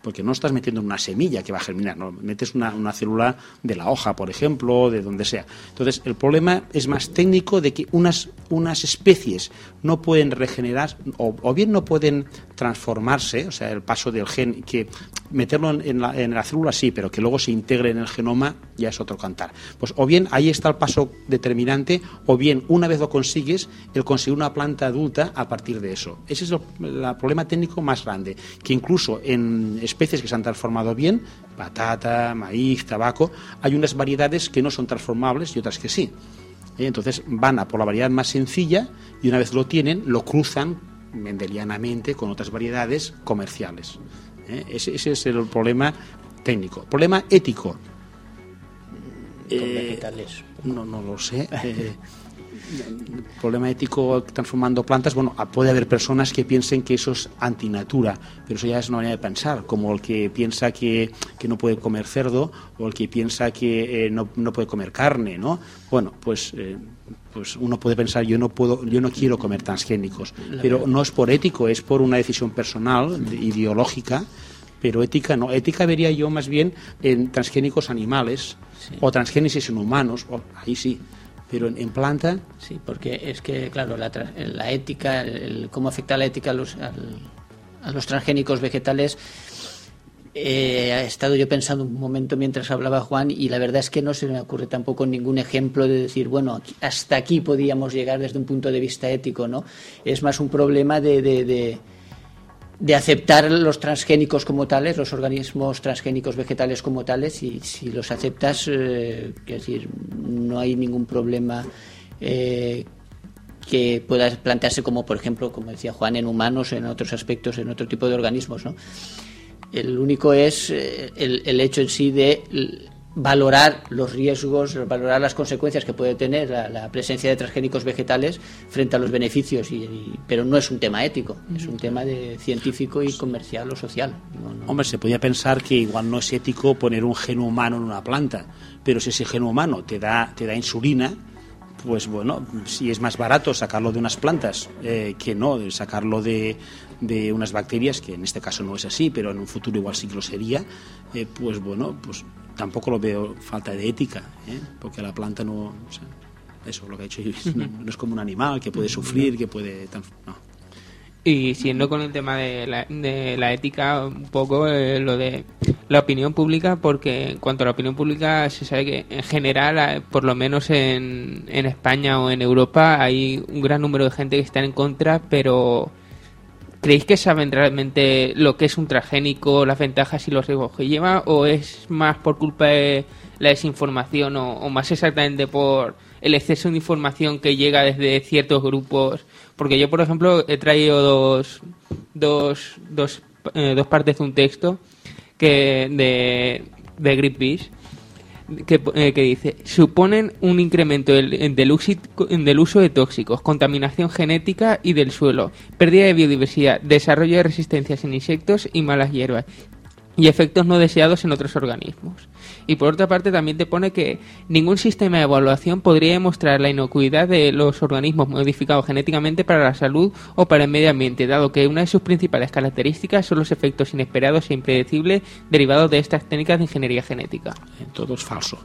porque no estás metiendo una semilla que va a germinar, no, metes una, una célula de la hoja, por ejemplo, de donde sea. Entonces, el problema es más técnico de que unas, unas especies no pueden regenerar o, o bien no pueden transformarse, o sea, el paso del gen, que meterlo en, la, en la célula sí, pero que luego se integre en el genoma ya es otro cantar. Pues o bien ahí está el paso determinante, o bien una vez lo consigues, el conseguir una planta adulta a partir de eso. Ese es el, el problema técnico más grande, que incluso en especies que se han transformado bien, patata, maíz, tabaco, hay unas variedades que no son transformables y otras que sí. ¿Eh? Entonces van a por la variedad más sencilla y una vez lo tienen, lo cruzan mendelianamente con otras variedades comerciales. ¿Eh? Ese, ese es el problema técnico. Problema ético. Con Eh, vegetales. no, no lo sé. [laughs] Problema ético transformando plantas, bueno, ah, puede haber personas que piensen que eso es antinatura, pero eso ya es una manera de pensar, como el que piensa que, que no puede comer cerdo o el que piensa que eh, no, no puede comer carne, ¿no? Bueno, pues... eh, pues uno puede pensar yo no puedo yo no quiero comer transgénicos pero no es por ético es por una decisión personal de- ideológica pero ética no. Ética vería yo más bien en transgénicos animales o transgénesis en humanos o- ahí sí pero en, planta Sí, porque es que, claro, la, la ética, el- cómo afecta la ética a los, al- a los transgénicos vegetales, eh, he estado yo pensando un momento mientras hablaba Juan y la verdad es que no se me ocurre tampoco ningún ejemplo de decir, bueno, hasta aquí podíamos llegar desde un punto de vista ético, ¿no? Es más un problema de, de- de aceptar los transgénicos como tales, los organismos transgénicos vegetales como tales, y si los aceptas, eh, decir, no hay ningún problema eh, que pueda plantearse como, por ejemplo, como decía Juan, en humanos, en otros aspectos, en otro tipo de organismos, ¿no? El único es eh, el, hecho en sí de valorar los riesgos, valorar las consecuencias que puede tener la, presencia de transgénicos vegetales frente a los beneficios, y, pero no es un tema ético, es un tema de científico y comercial o social. Hombre, se podía pensar que igual no es ético poner un geno humano en una planta, pero si ese geno humano te da, te da insulina, pues bueno, si es más barato sacarlo de unas plantas eh, que no, sacarlo de, de unas bacterias, que en este caso no es así, pero en un futuro igual sí que lo sería, eh, pues bueno, pues tampoco lo veo falta de ética, ¿eh? porque la planta no. eso lo que ha dicho [laughs] no, es como un animal que puede sufrir, que puede. No. Y siendo con el tema de la, de la ética, un poco eh, lo de la opinión pública, porque en cuanto a la opinión pública, se sabe que en general, eh, por lo menos en, en España o en Europa, hay un gran número de gente que está en contra, pero ¿Creéis que saben realmente lo que es un transgénico, las ventajas y los riesgos que lleva? ¿O es más por culpa de la desinformación o, más exactamente por el exceso de información que llega desde ciertos grupos? Porque yo, por ejemplo, he traído dos, dos, dos, eh, dos partes de un texto que de, de Greenpeace eh, que, dice, suponen un incremento del, del, uso de tóxicos, contaminación genética y del suelo, pérdida de biodiversidad, desarrollo de resistencias en insectos y malas hierbas, y efectos no deseados en otros organismos. Y por otra parte también te pone que ningún sistema de evaluación podría demostrar la inocuidad de los organismos modificados genéticamente para la salud o para el medio ambiente, dado que una de sus principales características son los efectos inesperados e impredecibles derivados de estas técnicas de ingeniería genética. Todo es falso.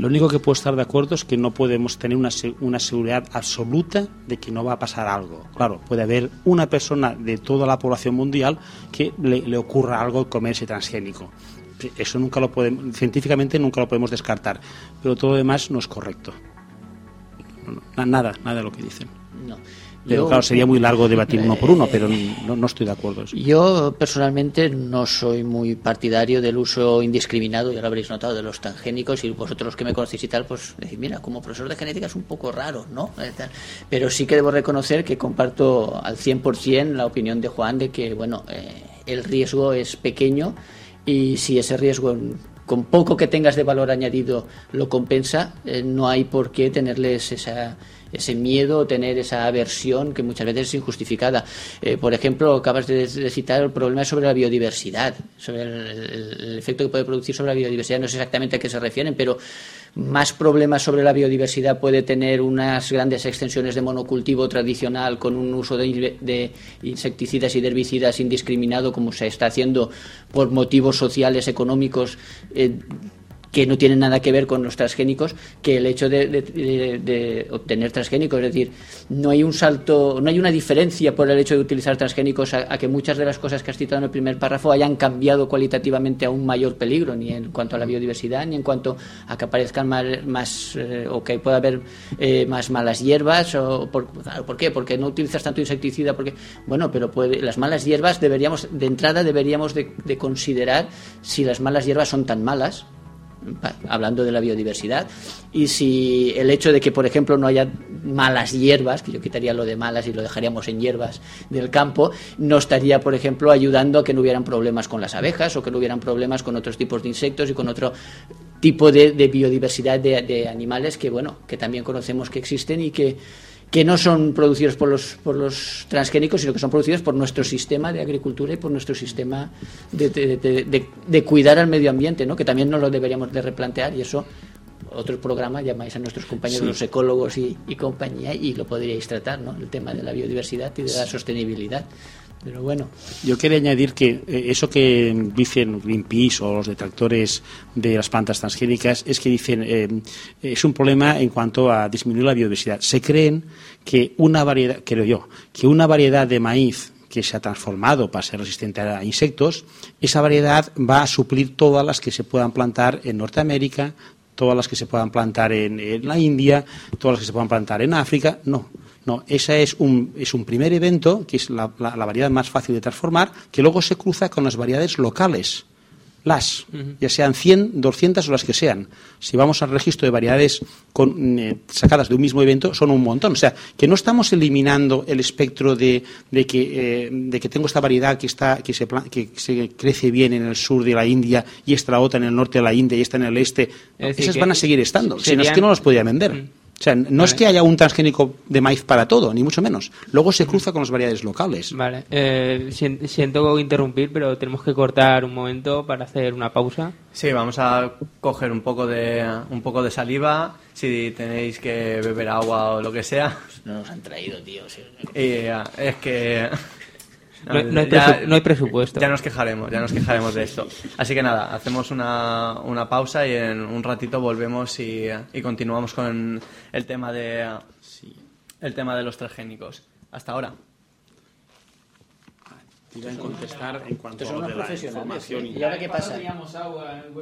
Lo único que puedo estar de acuerdo es que no podemos tener una, una, seguridad absoluta de que no va a pasar algo. Claro, puede haber una persona de toda la población mundial que le, ocurra algo comerse transgénico. Eso nunca lo podemos, científicamente nunca lo podemos descartar, pero todo lo demás no es correcto. Nada, nada de lo que dicen. No. Pero claro, sería muy largo debatir uno por uno, pero no, estoy de acuerdo. Yo personalmente no soy muy partidario del uso indiscriminado, ya lo habréis notado, de los transgénicos y vosotros que me conocéis y tal, pues decir, mira, como profesor de genética es un poco raro, ¿no? Eh, pero sí que debo reconocer que comparto al 100% la opinión de Juan de que, bueno, eh, el riesgo es pequeño y si ese riesgo con poco que tengas de valor añadido lo compensa, eh, no hay por qué tenerles esa ese miedo, tener esa aversión que muchas veces es injustificada. Eh, por ejemplo, acabas de, citar el problema sobre la biodiversidad, sobre el, efecto que puede producir sobre la biodiversidad. No sé exactamente a qué se refieren, pero más problemas sobre la biodiversidad puede tener unas grandes extensiones de monocultivo tradicional con un uso de, insecticidas y de herbicidas indiscriminado, como se está haciendo por motivos sociales, económicos. Eh, que no tienen nada que ver con los transgénicos que el hecho de, obtener transgénicos. Es decir, no hay un salto, no hay una diferencia por el hecho de utilizar transgénicos a, que muchas de las cosas que has citado en el primer párrafo hayan cambiado cualitativamente a un mayor peligro, ni en cuanto a la biodiversidad, ni en cuanto a que aparezcan más, eh, o que pueda haber eh, más malas hierbas. O por, ¿Por qué? Porque no utilizas tanto insecticida. Porque, bueno, pero puede, las malas hierbas deberíamos, de entrada, deberíamos de considerar si las malas hierbas son tan malas hablando de la biodiversidad, y si el hecho de que, por ejemplo, no haya malas hierbas, que yo quitaría lo de malas y lo dejaríamos en hierbas del campo, no estaría, por ejemplo, ayudando a que no hubieran problemas con las abejas o que no hubieran problemas con otros tipos de insectos y con otro tipo de, biodiversidad de, animales que, bueno, que también conocemos que existen y que que no son producidos por los, por los transgénicos, sino que son producidos por nuestro sistema de agricultura y por nuestro sistema de, de, de, cuidar al medio ambiente, ¿no? que también nos lo deberíamos de replantear y eso otro programa llamáis a nuestros compañeros los ecólogos y, y, compañía y lo podríais tratar, ¿no? el tema de la biodiversidad y de la sostenibilidad. Pero bueno. Yo quería añadir que eh, eso que dicen Greenpeace o los detractores de las plantas transgénicas es que dicen eh, es un problema en cuanto a disminuir la biodiversidad. Se creen que una variedad, creo yo, que una variedad de maíz que se ha transformado para ser resistente a insectos, esa variedad va a suplir todas las que se puedan plantar en Norteamérica, todas las que se puedan plantar en, en la India, todas las que se puedan plantar en África. No, no, ese es un, es un primer evento, que es la, variedad más fácil de transformar, que luego se cruza con las variedades locales. las, ya sean 100, 200 o las que sean. Si vamos al registro de variedades con, eh, sacadas de un mismo evento, son un montón. O sea, que no estamos eliminando el espectro de, de que, eh, de que tengo esta variedad que, está, que, se, que se crece bien en el sur de la India y esta la otra en el norte de la India y esta en el este. Es Esas van a seguir estando. Si no es serían- que no los podían vender. O sea, no es Vale. que haya un transgénico de maíz para todo, ni mucho menos. Luego se cruza con las variedades locales. Vale, eh, sien- siento interrumpir, pero tenemos que cortar un momento para hacer una pausa. Sí, vamos a coger un poco de un poco de saliva, si tenéis que beber agua o lo que sea. No nos han traído, tío. sí. Y eh, es que No, hay- no hay Ya- no hay presupuesto. Ya nos quejaremos, ya nos quejaremos de esto. Así que nada, hacemos una, una pausa y en un ratito volvemos y, y continuamos con el tema de el tema de los transgénicos. Hasta ahora. Iba a contestar en cuanto son unos profesionales. ¿eh? ¿Y ahora qué pasa? Savoring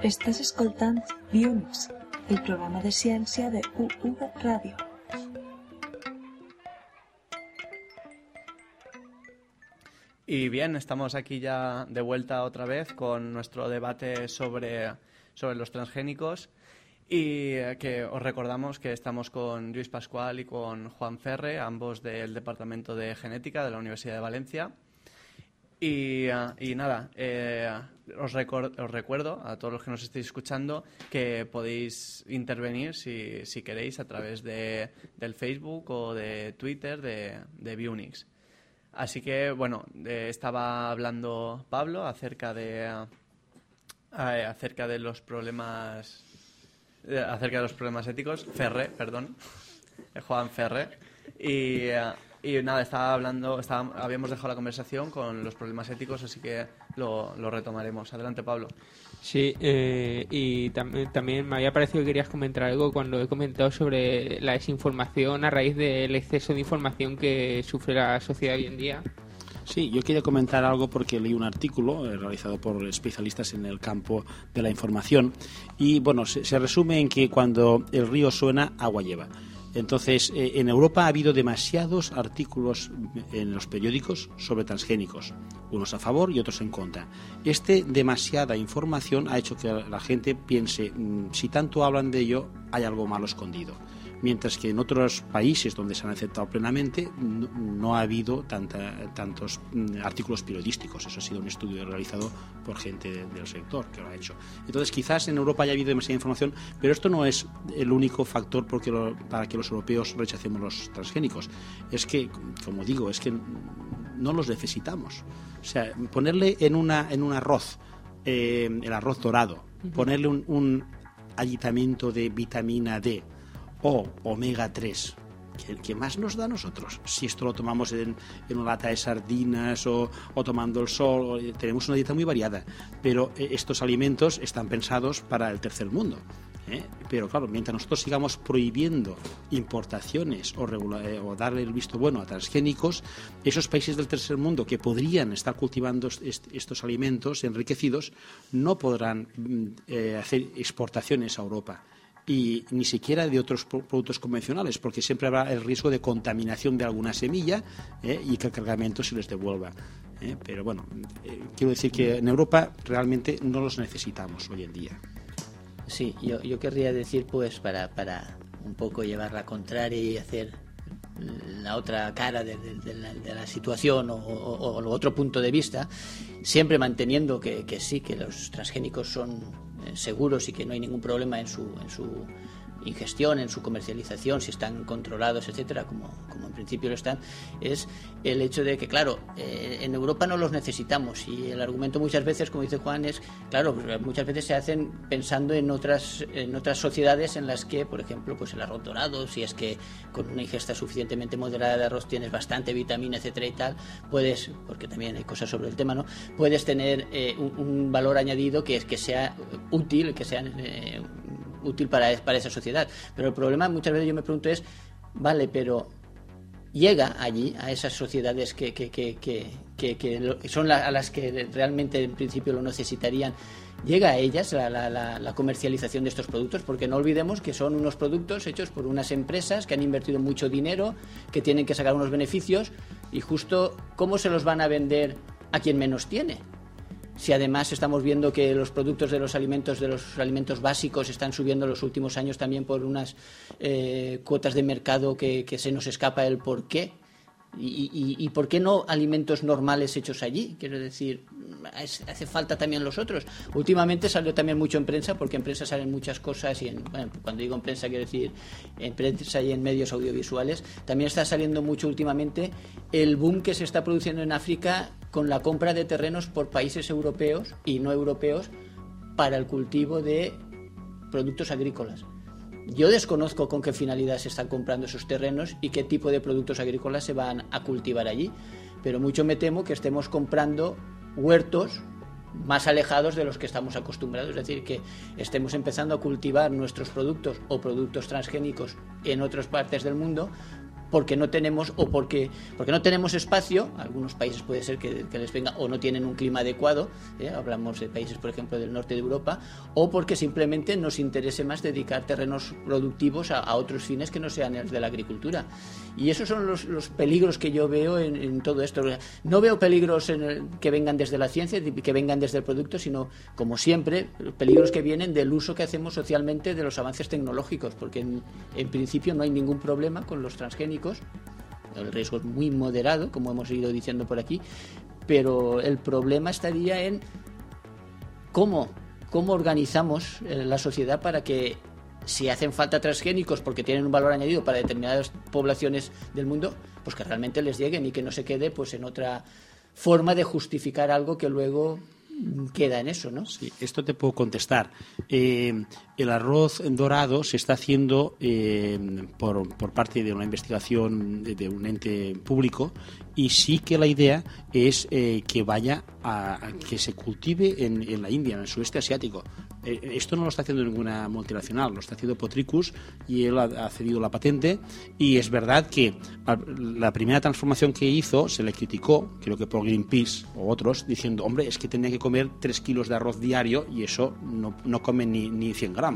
Estàs escoltant Bionics, el programa de ciència de UV Ràdio. Y bien, estamos aquí ya de vuelta otra vez con nuestro debate sobre, sobre los transgénicos. Y eh, que os recordamos que estamos con Luis Pascual y con Juan Ferre, ambos del Departamento de Genética de la Universidad de Valencia. Y, eh, nada, eh, os, os recuerdo a todos los que nos estéis escuchando que podéis intervenir si, queréis a través de, del Facebook o de Twitter de, de. Así que, bueno, estaba hablando Pablo acerca de, acerca de los problemas eh, acerca de los problemas éticos. Ferre, perdón. [laughs] Juan Ferre. Y, eh, y nada, estaba hablando, estaba- habíamos dejado la conversación con los problemas éticos, así que lo, lo retomaremos. Adelante, Pablo. Sí, eh, y tam- también me había parecido que querías comentar algo cuando he comentado sobre la desinformación a raíz del exceso de información que sufre la sociedad hoy en día. Sí, yo quería comentar algo porque leí un artículo eh, realizado por especialistas en el campo de la información y bueno, se, se resume en que cuando el río suena, agua lleva. Entonces, eh, en Europa ha habido demasiados artículos en los periódicos sobre transgénicos, unos a favor y otros en contra. Este demasiada información ha hecho que la gente piense, mm, si tanto hablan de ello, hay algo malo escondido mientras que en otros países donde se han aceptado plenamente no, no ha habido tanta- tantos mm, artículos periodísticos. Eso ha sido un estudio realizado por gente de- del sector que lo ha hecho. Entonces, quizás en Europa haya habido demasiada información, pero esto no es el único factor porque lo- para que los europeos rechacemos los transgénicos. Es que, como digo, es que no los necesitamos. O sea, ponerle en, una, en un arroz, eh, el arroz dorado, ponerle un, un aditamento de vitamina D o omega 3, ¿qué, qué más nos da a nosotros? Si esto lo tomamos en, una lata de sardinas o, o tomando el sol, o- eh, tenemos una dieta muy variada, pero eh, estos alimentos están pensados para el tercer mundo. ¿eh? Pero claro, mientras nosotros sigamos prohibiendo importaciones o, o darle el visto bueno a transgénicos, esos países del tercer mundo que podrían estar cultivando est- estos alimentos enriquecidos no podrán mm, hacer exportaciones a Europa y ni siquiera de otros pro- productos convencionales, porque siempre habrá el riesgo de contaminación de alguna semilla ¿eh? y que el cargamento se les devuelva. ¿eh? Pero bueno, eh, quiero decir que en Europa realmente no los necesitamos hoy en día. Sí, yo, yo querría decir, pues, para, para un poco llevar la contraria y hacer la otra cara de, de- de la, de la situación o, o- o otro punto de vista, siempre manteniendo que, que sí, que los transgénicos son seguros y que no hay ningún problema en su, en su ingestión, en su comercialización, si están controlados, etcétera, como, como en principio lo están, es el hecho de que, claro, eh, en Europa no los necesitamos y el argumento muchas veces, como dice Juan, es, claro, pues, muchas veces se hacen pensando en otras, en otras sociedades en las que, por ejemplo, pues el arroz dorado, si es que con una ingesta suficientemente moderada de arroz tienes bastante vitamina, etcétera y tal, puedes, porque también hay cosas sobre el tema, ¿no? Puedes tener eh, un, valor añadido que es que sea útil, que sea eh, útil para, esa sociedad. Pero el problema muchas veces yo me pregunto es, vale, pero llega allí a esas sociedades que, son a las que realmente en principio lo necesitarían llega a ellas la, la- la- la comercialización de estos productos porque no olvidemos que son unos productos hechos por unas empresas que han invertido mucho dinero que tienen que sacar unos beneficios y justo cómo se los van a vender a quien menos tiene si además estamos viendo que los productos de los alimentos de los alimentos básicos están subiendo en los últimos años también por unas eh, cuotas de mercado que, que se nos escapa el por qué y, por qué no alimentos normales hechos allí quiero decir hace falta también los otros últimamente salió también mucho en prensa porque en prensa salen muchas cosas y en, bueno, cuando digo en prensa quiero decir en prensa y en medios audiovisuales también está saliendo mucho últimamente el boom que se está produciendo en África con la compra de terrenos por países europeos y no europeos para el cultivo de productos agrícolas. Yo desconozco con qué finalidad se están comprando esos terrenos y qué tipo de productos agrícolas se van a cultivar allí, pero mucho me temo que estemos comprando huertos más alejados de los que estamos acostumbrados, es decir, que estemos empezando a cultivar nuestros productos o productos transgénicos en otras partes del mundo porque no tenemos o porque, porque no tenemos espacio, algunos países puede ser que, les venga o no tienen un clima adecuado, ¿eh? hablamos de países por ejemplo del norte de Europa, o porque simplemente nos interese más dedicar terrenos productivos a, otros fines que no sean el de la agricultura. Y esos son los, peligros que yo veo en, todo esto. No veo peligros en que vengan desde la ciencia, que vengan desde el producto, sino como siempre, peligros que vienen del uso que hacemos socialmente de los avances tecnológicos, porque en, en principio no hay ningún problema con los transgénicos el riesgo es muy moderado, como hemos ido diciendo por aquí, pero el problema estaría en cómo, cómo organizamos eh, la sociedad para que si hacen falta transgénicos porque tienen un valor añadido para determinadas poblaciones del mundo, pues que realmente les lleguen y que no se quede pues en otra forma de justificar algo que luego queda en eso, ¿no? Sí, esto te puedo contestar. Eh, el arroz dorado se está haciendo eh, por, por, parte de una investigación de, un ente público y sí que la idea es eh, que vaya a, que se cultive en, en, la India, en el sudeste asiático. Eh, esto no lo está haciendo ninguna multinacional, lo está haciendo Potricus y él ha, cedido la patente y es verdad que la primera transformación que hizo se le criticó, creo que por Greenpeace o otros, diciendo, hombre, es que tenía que comer 3 kilos de arroz diario y eso no, no come ni, ni 100 gramos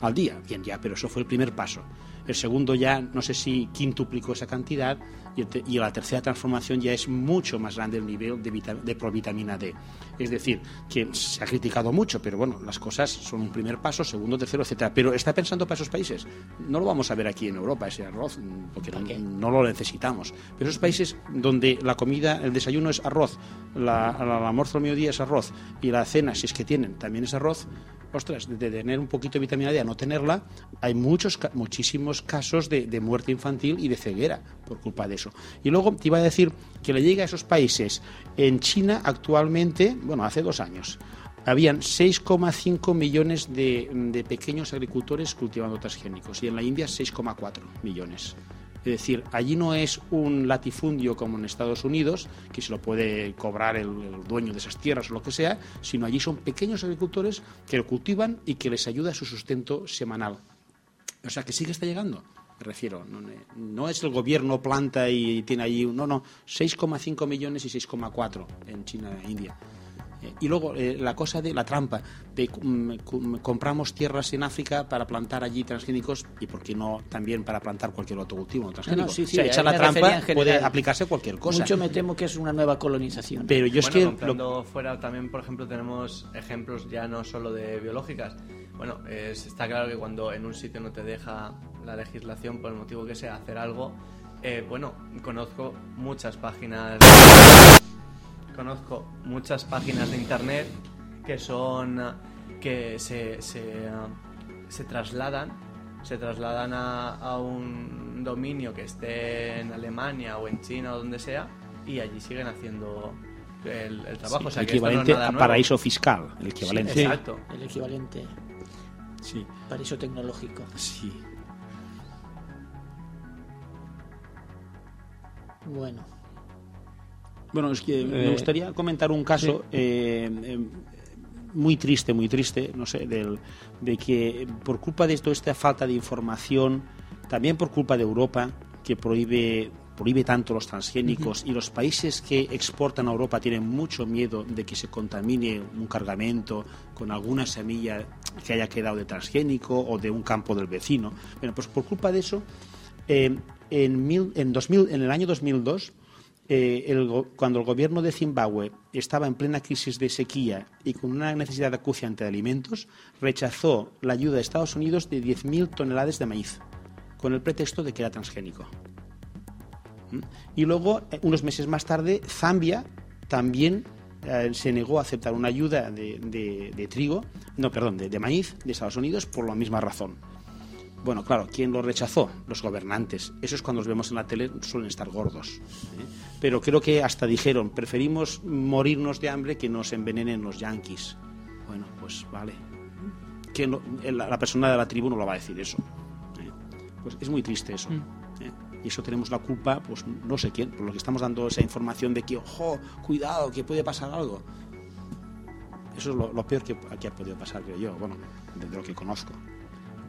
al día. Bien, ya, pero eso fue el primer paso. El segundo ya, no sé si quintuplicó esa cantidad y, la tercera transformación ya es mucho más grande el nivel de, de provitamina D. Es decir, que se ha criticado mucho, pero bueno, las cosas son un primer paso, segundo, tercero, etcétera. Pero está pensando para esos países. No lo vamos a ver aquí en Europa, ese arroz, porque no, lo necesitamos. Pero esos países donde la comida, el desayuno es arroz, la, la, almuerzo al mediodía es arroz y la cena, si es que tienen, también es arroz, ostras, de tener un poquito de vitamina D a no tenerla, hay muchos, muchísimos casos de, muerte infantil y de ceguera por culpa de eso. Y luego te iba a decir que le llega a esos países. En China actualmente, bueno, hace dos años, habían 6,5 millones de, pequeños agricultores cultivando transgénicos y en la India 6,4 millones. Es decir, allí no es un latifundio como en Estados Unidos, que se lo puede cobrar el, dueño de esas tierras o lo que sea, sino allí son pequeños agricultores que lo cultivan y que les ayuda a su sustento semanal. O sea, que sigue está llegando. Me refiero, no, es el gobierno planta y tiene allí, no, no, 6,5 millones y 6,4 en China e India. Y luego eh, la cosa de la trampa, de mm, compramos tierras en África para plantar allí transgénicos y por qué no también para plantar cualquier otro cultivo transgénico. sí, sí, o la trampa puede aplicarse cualquier cosa. Mucho me temo que es una nueva colonización. Pero yo es que lo... fuera también, por ejemplo, tenemos ejemplos ya no solo de biológicas. Bueno, está claro que cuando en un sitio no te deja la legislación por el motivo que sea hacer algo, eh, bueno, conozco muchas páginas conozco muchas páginas de internet que son que se, se, se trasladan se trasladan a, un dominio que esté en Alemania o en China o donde sea y allí siguen haciendo el, trabajo. o sea, el equivalente a paraíso fiscal, el equivalente. exacto. El equivalente. Sí. Paraíso tecnológico. Sí. Bueno. Bueno, es que me eh, gustaría comentar un caso eh, eh, muy triste, muy triste, no sé, del, de que por culpa de toda esta falta de información, también por culpa de Europa, que prohíbe prohíbe tanto los transgénicos y los países que exportan a Europa tienen mucho miedo de que se contamine un cargamento con alguna semilla que haya quedado de transgénico o de un campo del vecino. Bueno, pues por culpa de eso, en, en, 2000, en el año 2002 eh, cuando el gobierno de Zimbabue estaba en plena crisis de sequía y con una necesidad acuciante de alimentos, rechazó la ayuda de Estados Unidos de 10.000 toneladas de maíz, con el pretexto de que era transgénico. ¿Mm? Y luego, eh, unos meses más tarde, Zambia también eh, se negó a aceptar una ayuda de, trigo, no, perdón, de maíz de Estados Unidos por la misma razón. Bueno, claro, ¿quién lo rechazó? Los gobernantes. Esos cuando los vemos en la tele suelen estar gordos. ¿eh? Pero creo que hasta dijeron, preferimos morirnos de hambre que nos envenenen los yanquis. Bueno, pues vale. Que la, persona de la tribu no lo va a decir eso. ¿eh? Pues es muy triste eso. Mm. ¿eh? Y eso tenemos la culpa, pues no sé quién, por lo que estamos dando esa información de que, ojo, cuidado, que puede pasar algo. Eso es lo, lo peor que, que ha podido pasar, creo yo, bueno, desde lo que conozco.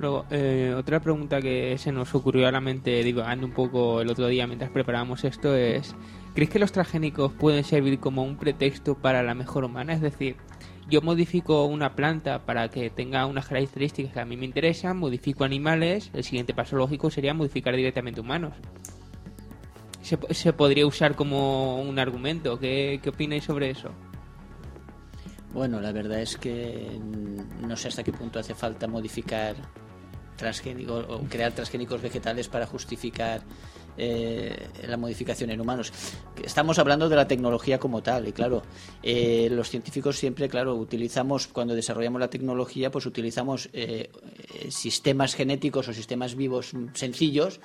Luego, eh, otra pregunta que se nos ocurrió a la mente divagando un poco el otro día mientras preparábamos esto es, ¿crees que los transgénicos pueden servir como un pretexto para la mejora humana? Es decir, yo modifico una planta para que tenga unas características que a mí me interesan, modifico animales, el siguiente paso lógico sería modificar directamente humanos. Se, se podría usar como un argumento. ¿Qué, qué opináis sobre eso? Bueno, la verdad es que no sé hasta qué punto hace falta modificar transgénicos o crear transgénicos vegetales para justificar eh, la modificación en humanos. Estamos hablando de la tecnología como tal y claro, eh, los científicos siempre, claro, utilizamos cuando desarrollamos la tecnología, pues utilizamos eh, sistemas genéticos o sistemas vivos sencillos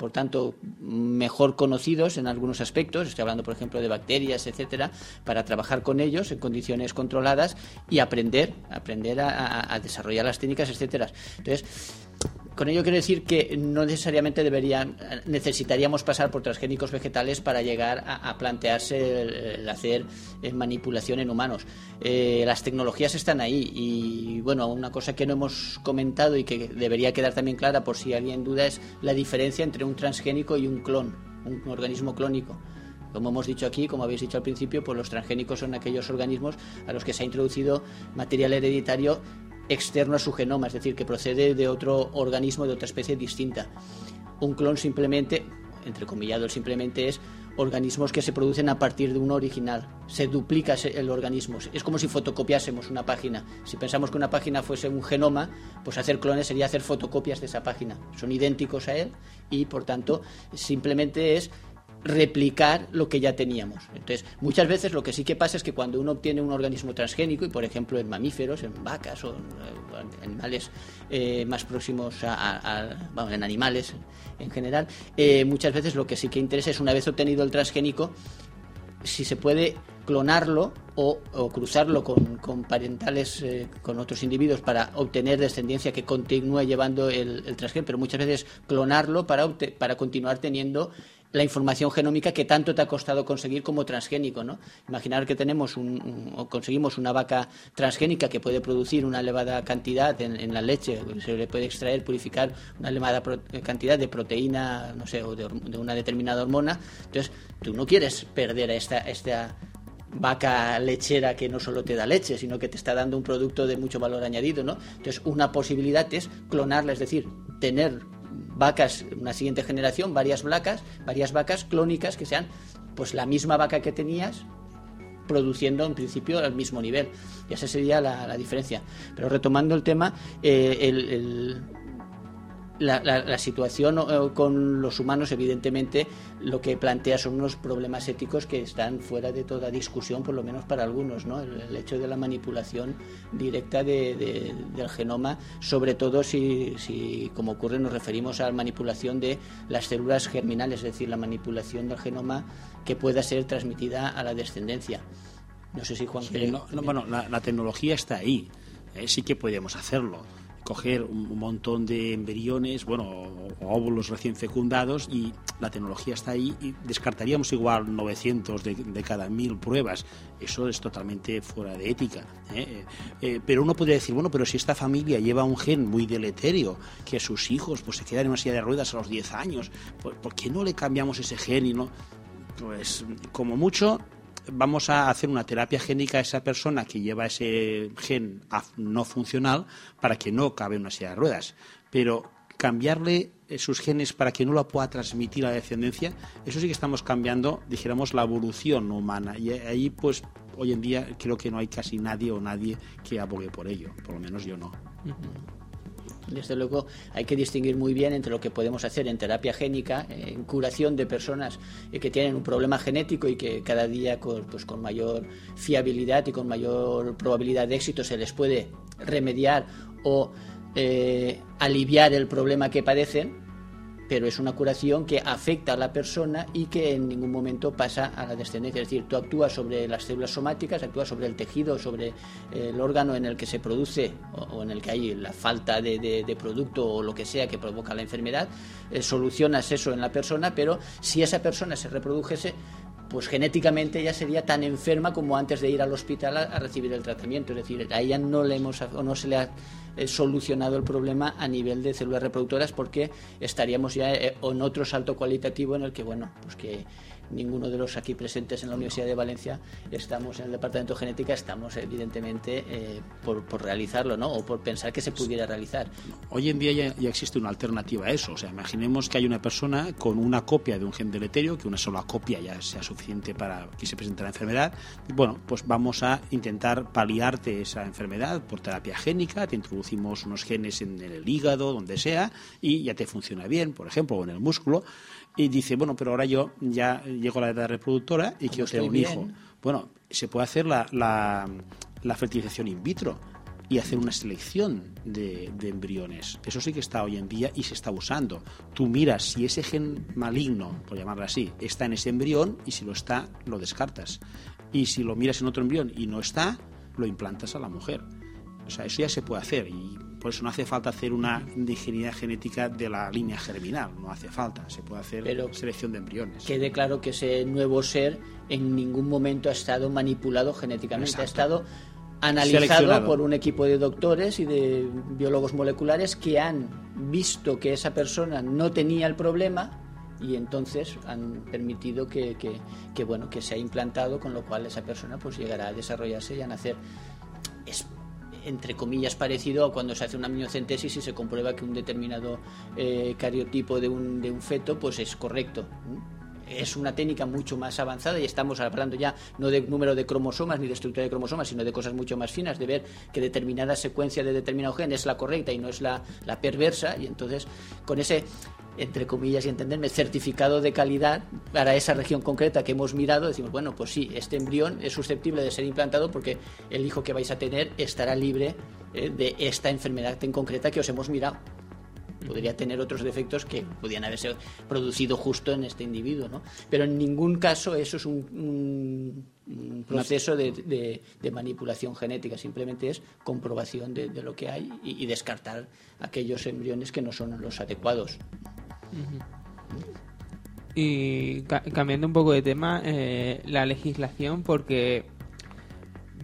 por tanto, mejor conocidos en algunos aspectos, estoy hablando, por ejemplo, de bacterias, etcétera, para trabajar con ellos en condiciones controladas y aprender, aprender a, a desarrollar las técnicas, etcétera. Entonces, con ello quiero decir que no necesariamente deberían, necesitaríamos pasar por transgénicos vegetales para llegar a, plantearse el, hacer eh, manipulación en humanos. Eh, las tecnologías están ahí y, bueno, una cosa que no hemos comentado y que debería quedar también clara por si alguien duda es la diferencia entre un transgénico y un clon, un organismo clónico. Como hemos dicho aquí, como habéis dicho al principio, pues los transgénicos son aquellos organismos a los que se ha introducido material hereditario externo a su genoma, es decir, que procede de otro organismo, de otra especie distinta. Un clon simplemente, entre comillado, simplemente es organismos que se producen a partir de un original. Se duplica el organismo. Es como si fotocopiásemos una página. Si pensamos que una página fuese un genoma, pues hacer clones sería hacer fotocopias de esa página. Son idénticos a él y, por tanto, simplemente es replicar lo que ya teníamos. Entonces, muchas veces lo que sí que pasa es que cuando uno obtiene un organismo transgénico, y por ejemplo en mamíferos, en vacas o en animales eh, más próximos a, bueno, en animales en general, eh, muchas veces lo que sí que interesa es una vez obtenido el transgénico, si se puede clonarlo o, cruzarlo con, parentales, eh, con otros individuos para obtener descendencia que continúe llevando el, el transgénico, pero muchas veces clonarlo para, para continuar teniendo la información genómica que tanto te ha costado conseguir como transgénico, ¿no? Imaginar que tenemos un, o conseguimos una vaca transgénica que puede producir una elevada cantidad en, la leche, se le puede extraer, purificar una elevada cantidad de proteína, no sé, o de, una determinada hormona. Entonces, tú no quieres perder esta, esta vaca lechera que no solo te da leche, sino que te está dando un producto de mucho valor añadido, ¿no? Entonces, una posibilidad es clonarla, es decir, tener vacas, una siguiente generación, varias vacas, varias vacas clónicas que sean pues la misma vaca que tenías produciendo en principio al mismo nivel. Y esa sería la, diferencia. Pero retomando el tema, eh, el la, la, situación eh, con los humanos, evidentemente, lo que plantea son unos problemas éticos que están fuera de toda discusión, por lo menos para algunos, ¿no? El, hecho de la manipulación directa de, del genoma, sobre todo si, si, como ocurre, nos referimos a la manipulación de las células germinales, es decir, la manipulación del genoma que pueda ser transmitida a la descendencia. No sé si Juan. bueno, la, tecnología está ahí. Eh, sí que podemos hacerlo coger un montón de embriones, bueno, óvulos recién fecundados y la tecnología está ahí y descartaríamos igual 900 de, cada mil pruebas. Eso es totalmente fuera de ética. ¿eh? Eh, pero uno podría decir, bueno, pero si esta familia lleva un gen muy deleterio, que sus hijos pues se quedan en una silla de ruedas a los 10 años, ¿por qué no le cambiamos ese gen y no? Pues como mucho vamos a hacer una terapia génica a esa persona que lleva ese gen no funcional para que no cabe una silla de ruedas. Pero cambiarle sus genes para que no lo pueda transmitir a la descendencia, eso sí que estamos cambiando, dijéramos, la evolución humana. Y ahí, pues, hoy en día creo que no hay casi nadie o nadie que abogue por ello, por lo menos yo no. Desde luego hay que distinguir muy bien entre lo que podemos hacer en terapia génica, en curación de personas eh, que tienen un problema genético y que cada día con, pues, con mayor fiabilidad y con mayor probabilidad de éxito se les puede remediar o eh, aliviar el problema que padecen pero es una curación que afecta a la persona y que en ningún momento pasa a la descendencia. Es decir, tú actúas sobre las células somáticas, actúas sobre el tejido, sobre eh, el órgano en el que se produce o, en el que hay la falta de, producto o lo que sea que provoca la enfermedad, eh, solucionas eso en la persona, pero si esa persona se reprodujese, pues genéticamente ella sería tan enferma como antes de ir al hospital a, a recibir el tratamiento. Es decir, a ella no le hemos o no se le ha eh, solucionado el problema a nivel de células reproductoras porque estaríamos ya eh, en otro salto cualitativo en el que, bueno, pues que ninguno de los aquí presentes en la Universidad de Valencia estamos en el departamento de genética, estamos evidentemente eh, por, por realizarlo, ¿no? O por pensar que se pudiera realizar. Hoy en día ya, ya existe una alternativa a eso. O sea, imaginemos que hay una persona con una copia de un gen deleterio, que una sola copia ya sea suficiente para que se presente la enfermedad. Bueno, pues vamos a intentar paliarte esa enfermedad por terapia génica. Te introducimos unos genes en el hígado, donde sea, y ya te funciona bien, por ejemplo, o en el músculo. Y dice, bueno, pero ahora yo ya llego a la edad reproductora y quiero tener un hijo. Bueno, se puede hacer la, la, la fertilización in vitro y hacer una selección de, de embriones. Eso sí que está hoy en día y se está usando. Tú miras si ese gen maligno, por llamarlo así, está en ese embrión y si lo está, lo descartas. Y si lo miras en otro embrión y no está, lo implantas a la mujer. O sea, eso ya se puede hacer y por eso no hace falta hacer una ingeniería genética de la línea germinal, no hace falta, se puede hacer Pero selección de embriones. Quede claro que ese nuevo ser en ningún momento ha estado manipulado genéticamente, ha estado analizado por un equipo de doctores y de biólogos moleculares que han visto que esa persona no tenía el problema y entonces han permitido que, que, que, bueno que se ha implantado con lo cual esa persona pues llegará a desarrollarse y a nacer entre comillas parecido a cuando se hace una amniocentesis y se comprueba que un determinado eh, cariotipo de un, de un feto pues es correcto es una técnica mucho más avanzada y estamos hablando ya no de número de cromosomas ni de estructura de cromosomas, sino de cosas mucho más finas, de ver que determinada secuencia de determinado gen es la correcta y no es la, la perversa, y entonces con ese entre comillas y entenderme, certificado de calidad para esa región concreta que hemos mirado, decimos, bueno, pues sí, este embrión es susceptible de ser implantado porque el hijo que vais a tener estará libre eh, de esta enfermedad en concreta que os hemos mirado podría tener otros defectos que podían haberse producido justo en este individuo, ¿no? Pero en ningún caso eso es un, un- un proceso de, de- de manipulación genética, simplemente es comprobación de, de lo que hay y, y descartar aquellos embriones que no son los adecuados. Y ca- cambiando un poco de tema, eh, la legislación, porque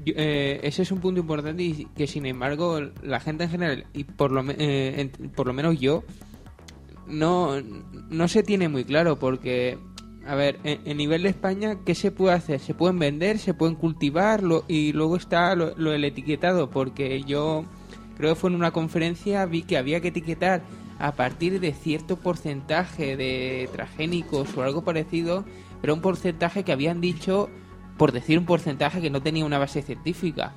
eh, ese es un punto importante y que sin embargo la gente en general, y por lo, eh, por lo menos yo, no, no se tiene muy claro porque, a ver, en, en nivel de España, ¿qué se puede hacer? Se pueden vender, se pueden cultivar lo- y luego está lo, lo del etiquetado, porque yo creo que fue en una conferencia, vi que había que etiquetar a partir de cierto porcentaje de transgénicos o algo parecido, pero un porcentaje que habían dicho, por decir un porcentaje que no tenía una base científica.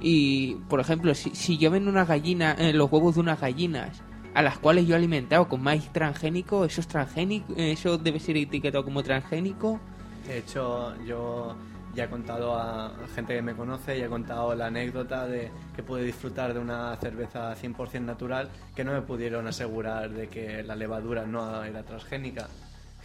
Y, por ejemplo, si, yo vendo una gallina, eh, los huevos de unas gallinas, a las cuales yo he alimentado con maíz transgénico, ¿eso es transgénico? ¿Eso debe ser etiquetado como transgénico? De hecho, yo ya he contado a gente que me conoce y he contado la anécdota de que pude disfrutar de una cerveza 100% natural que no me pudieron asegurar de que la levadura no era transgénica.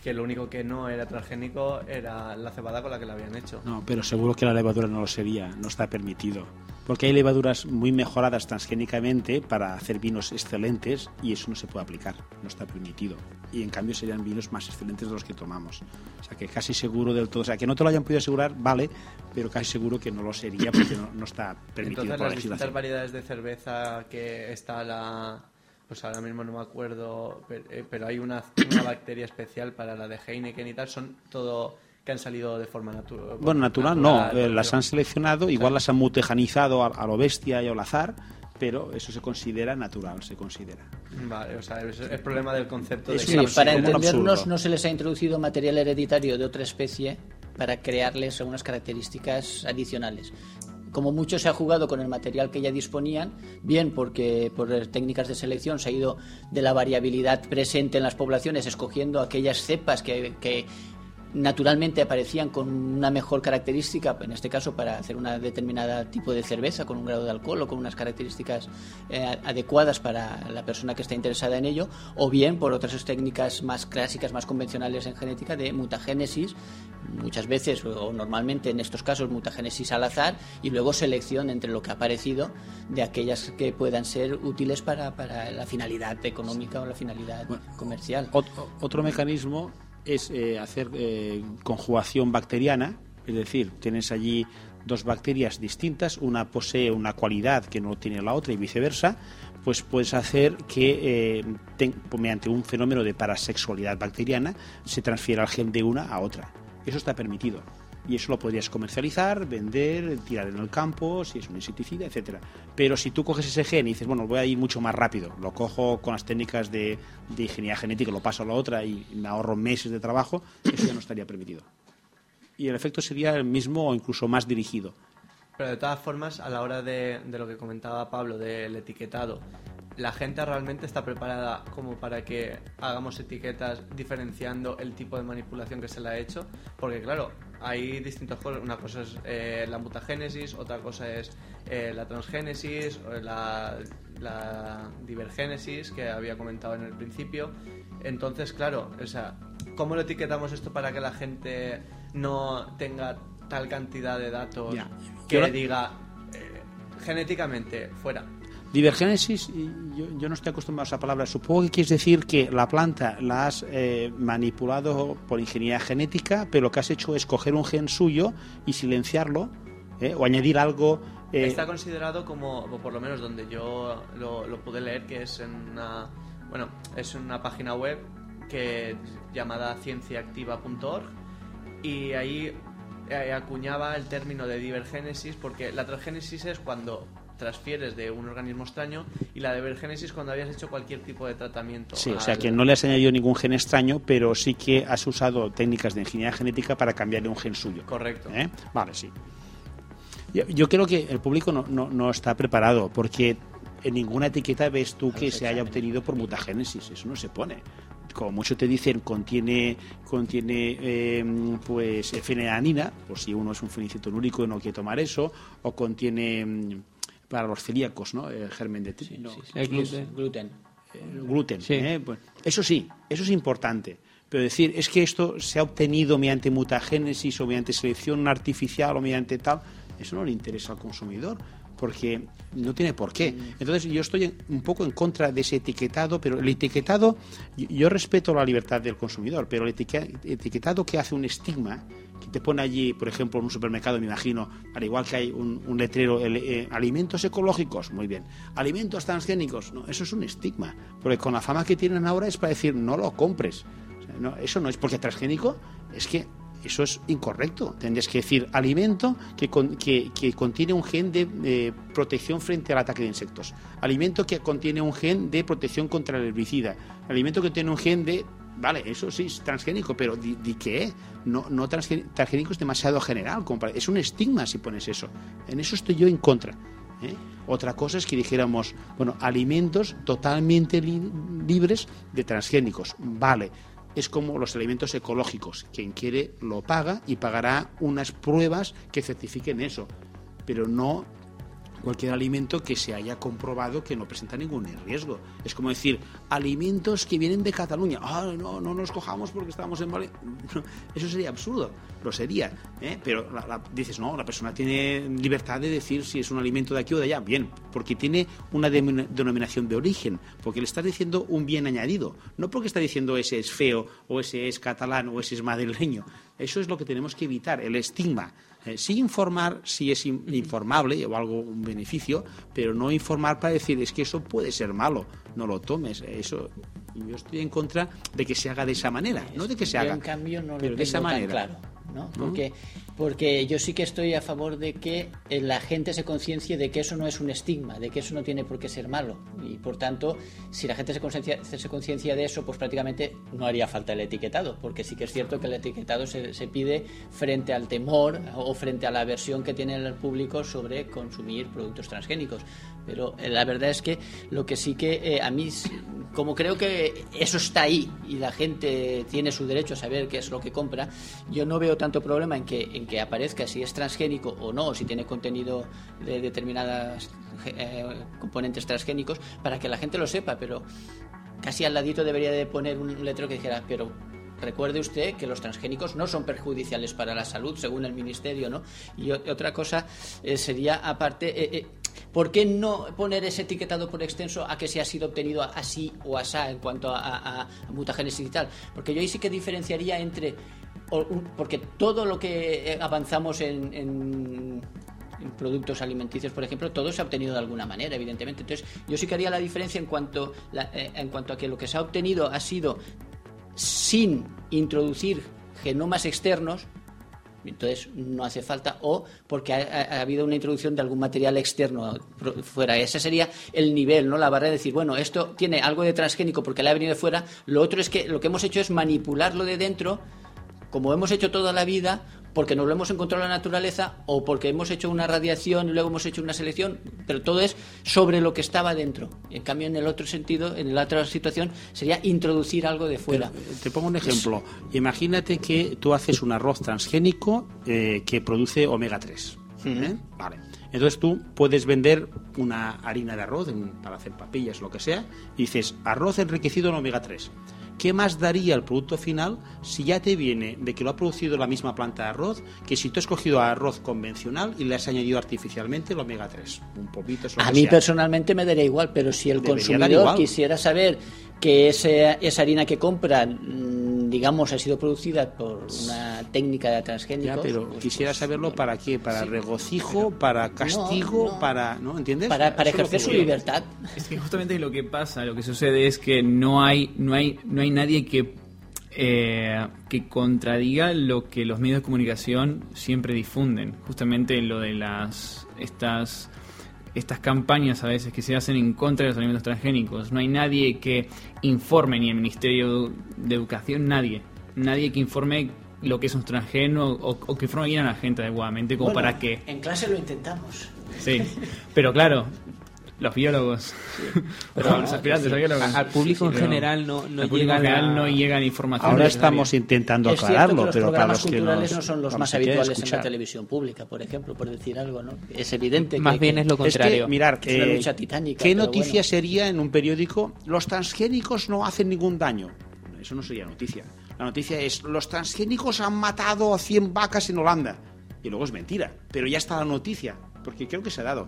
Que lo único que no era transgénico era la cebada con la que la habían hecho. No, pero seguro que la levadura no lo sería, no está permitido. Porque hay levaduras muy mejoradas transgénicamente para hacer vinos excelentes y eso no se puede aplicar, no está permitido. Y en cambio serían vinos más excelentes de los que tomamos. O sea que casi seguro del todo, o sea que no te lo hayan podido asegurar, vale, pero casi seguro que no lo sería porque no, no está [coughs] permitido Entonces por la las distintas legislación. variedades de cerveza que está la... Pues ahora mismo no me acuerdo, pero, eh, pero hay una, una bacteria especial para la de Heineken y tal, son todo que han salido de forma natural. Bueno, natural, no, eh, las han seleccionado, igual las han mutejanizado a, a lo bestia y al azar, pero eso se considera natural, se considera. Vale, o sea, es el problema del concepto de Es Sí, un para absurdo, un entendernos, no se les ha introducido material hereditario de otra especie para crearles algunas características adicionales. Como mucho se ha jugado con el material que ya disponían, bien porque por técnicas de selección se ha ido de la variabilidad presente en las poblaciones, escogiendo aquellas cepas que, que naturalmente aparecían con una mejor característica, en este caso para hacer una determinada tipo de cerveza con un grado de alcohol o con unas características eh, adecuadas para la persona que está interesada en ello, o bien por otras técnicas más clásicas, más convencionales en genética de mutagénesis, muchas veces o normalmente en estos casos mutagénesis al azar y luego selección entre lo que ha aparecido de aquellas que puedan ser útiles para, para la finalidad económica o la finalidad comercial. Ot- otro mecanismo es eh, hacer eh, conjugación bacteriana, es decir, tienes allí dos bacterias distintas, una posee una cualidad que no tiene la otra y viceversa, pues puedes hacer que eh, mediante un fenómeno de parasexualidad bacteriana se transfiera el gen de una a otra. Eso está permitido. Y eso lo podrías comercializar, vender, tirar en el campo, si es un insecticida, etcétera. Pero si tú coges ese gen y dices, bueno, voy a ir mucho más rápido, lo cojo con las técnicas de, ingeniería genética, lo paso a la otra y me ahorro meses de trabajo, eso ya no estaría permitido. Y el efecto sería el mismo o incluso más dirigido. Pero de todas formas, a la hora de, de lo que comentaba Pablo, del etiquetado, ¿la gente realmente está preparada como para que hagamos etiquetas diferenciando el tipo de manipulación que se le ha hecho? Porque claro, hay distintos cosas. Una cosa es eh, la mutagénesis, otra cosa es eh, la transgénesis, la, la divergénesis que había comentado en el principio. Entonces, claro, o sea, ¿cómo lo etiquetamos esto para que la gente no tenga tal cantidad de datos que Yo diga eh, genéticamente fuera? Divergénesis, yo, yo no estoy acostumbrado a esa palabra. Supongo que quieres decir que la planta la has eh, manipulado por ingeniería genética, pero lo que has hecho es coger un gen suyo y silenciarlo, ¿eh? o añadir algo. eh, Está considerado como, o por lo menos donde yo lo, lo pude leer, que es en una, bueno, es una página web que llamada cienciaactiva.org y ahí eh, acuñaba el término de divergénesis porque la transgénesis es cuando transfieres de un organismo extraño y la divergénesis cuando habías hecho cualquier tipo de tratamiento. Sí, o sea al- que no le has añadido ningún gen extraño, pero sí que has usado técnicas de ingeniería genética para cambiarle un gen suyo. Correcto. ¿Eh? Vale, sí. Yo, yo creo que el público no, no- no está preparado porque en ninguna etiqueta ves tú que se haya obtenido por mutagénesis. Eso no se pone. Como mucho te dicen contiene contiene eh, pues fenanina, por si uno es un fenicetonúrico y no quiere tomar eso, o contiene mm, para los celíacos, ¿no? El germen de trigo. no, El gluten. gluten. el gluten. ¿eh? Pues, eso sí, eso es importante. Pero decir, es que esto se ha obtenido mediante mutagénesis o mediante selección artificial o mediante tal, eso no le interesa al consumidor, porque no tiene por qué. Entonces yo estoy en- un poco en contra de ese etiquetado, pero el etiquetado, yo, yo respeto la libertad del consumidor, pero el etique- etiquetado que hace un estigma, te pone allí, por ejemplo, en un supermercado, me imagino, al igual que hay un, letrero, eh, alimentos ecológicos, muy bien, alimentos transgénicos, no, eso es un estigma, porque con la fama que tienen ahora es para decir, no lo compres. No, eso no es porque transgénico, es que eso es incorrecto. Tendrías que decir alimento que, con- que, contiene un gen de protección frente al ataque de insectos. Alimento que contiene un gen de protección contra el herbicida. Alimento que tiene un gen de... Vale, eso sí es transgénico, pero ¿di, qué? No, no transgé- transgénico es demasiado general. como es un estigma si pones eso. En eso estoy yo en contra. ¿eh? Otra cosa es que dijéramos, bueno, alimentos totalmente li- libres de transgénicos. Vale, es como los alimentos ecológicos. Quien quiere lo paga y pagará unas pruebas que certifiquen eso. Pero no cualquier alimento que se haya comprobado que no presenta ningún riesgo. Es como decir, alimentos que vienen de Cataluña. Ah, no, no nos cojamos porque estamos en Valencia. [laughs] Eso sería absurdo, lo sería. ¿eh? Pero la- dices, no, la persona tiene libertad de decir si es un alimento de aquí o de allá. Bien, porque tiene una denomina- denominación de origen, porque le estás diciendo un bien añadido. No porque está diciendo ese es feo, o ese es catalán, o ese es madrileño. Eso es lo que tenemos que evitar, el estigma. Eh, sí informar si es in- informable o algo, un beneficio, pero no informar para decir es que eso puede ser malo, no lo tomes. Eso yo estoy en contra de que se haga de esa manera, no de que se Yo, haga, en cambio, no pero lo de esa manera. claro. ¿No? Porque, porque yo sí que estoy a favor de que eh, la gente se conciencie de que eso no es un estigma, de que eso no tiene por qué ser malo. Y por tanto, si la gente se conciencia, se conciencia de eso, pues prácticamente no haría falta el etiquetado, porque sí que es cierto que el etiquetado se, se pide frente al temor o frente a la aversión que tiene el público sobre consumir productos transgénicos. Pero eh, la verdad es que lo que sí que eh, a mí, como creo que eso está ahí y la gente tiene su derecho a saber qué es lo que compra, yo no veo tanto problema en que, en que aparezca si es transgénico o no, o si tiene contenido de determinadas eh, componentes transgénicos, para que la gente lo sepa, pero casi al ladito debería de poner un letrero que dijera, pero recuerde usted que los transgénicos no son perjudiciales para la salud, según el ministerio, ¿no? Y otra cosa eh, sería, aparte, eh, ¿Por qué no poner ese etiquetado por extenso a que se ha sido obtenido así o asá en cuanto a, a, mutagénesis y tal? Porque yo ahí sí que diferenciaría entre. Porque todo lo que eh, avanzamos en, en- en productos alimenticios, por ejemplo, todo se ha obtenido de alguna manera, evidentemente. Entonces, yo sí que haría la diferencia en cuanto, la- eh, en cuanto a que lo que se ha obtenido ha sido sin introducir genomas externos, entonces no hace falta, o porque ha, ha- ha habido una introducción de algún material externo fuera. Ese sería el nivel, ¿no? La barrera de decir, bueno, esto tiene algo de transgénico porque le ha venido de fuera. Lo otro es que lo que hemos hecho es manipularlo de dentro, como hemos hecho toda la vida, porque nos lo hemos encontrado en la naturaleza o porque hemos hecho una radiación y luego hemos hecho una selección, pero todo es sobre lo que estaba dentro. En cambio, en el otro sentido, en la otra situación, sería introducir algo de fuera. Pero, eh, te pongo un ejemplo. Imagínate que tú haces un arroz transgénico eh, que produce omega 3. ¿eh? Vale. Entonces tú puedes vender una harina de arroz para hacer papillas, lo que sea, y dices arroz enriquecido en omega 3. ¿Qué más daría el producto final si ya te viene de que lo ha producido la misma planta de arroz que si tú has cogido arroz convencional y le has añadido artificialmente el omega 3? Un poquito es lo A que mí sea. personalmente me daría igual, pero si el Debería consumidor quisiera saber que ese- esa harina que compra, mm, digamos, ha sido producida por una técnica de transgénicos, Ya, pero pues, quisiera pues, saberlo para qué, para regocijo, para castigo, no. para, ¿no? ¿Entiendes? para, ejercer su libertad. Es que justamente lo que pasa, lo que sucede es que no hay, no hay, no hay nadie que eh, que contradiga lo que los medios de comunicación siempre difunden. Justamente lo de las estas estas campañas a veces que se hacen en contra de los alimentos transgénicos. No hay nadie que informe, ni el Ministerio de Educación, nadie. Nadie que informe lo que es un transgeno o, o que informe bien a la gente adecuadamente como Bueno, para que... En clase lo intentamos. Sí, pero claro, los biólogos, [laughs] pero los aspirantes a biólogos. Al público en general no, no al público llega en general la- no llega la información. Ahora estamos intentando es que aclararlo, los pero para programas los que culturales nos- no son los más que habituales en la televisión pública, por ejemplo, por decir algo, ¿no? Es evidente que Más bien que- es lo contrario. Es que, mirar, Es una eh, lucha titánica, ¿qué noticia bueno. sería en un periódico? Los transgénicos no hacen ningún daño. Eso no sería noticia. La noticia es, los transgénicos han matado a 100 vacas en Holanda. Y luego es mentira. Pero ya está la noticia, porque creo que se ha dado.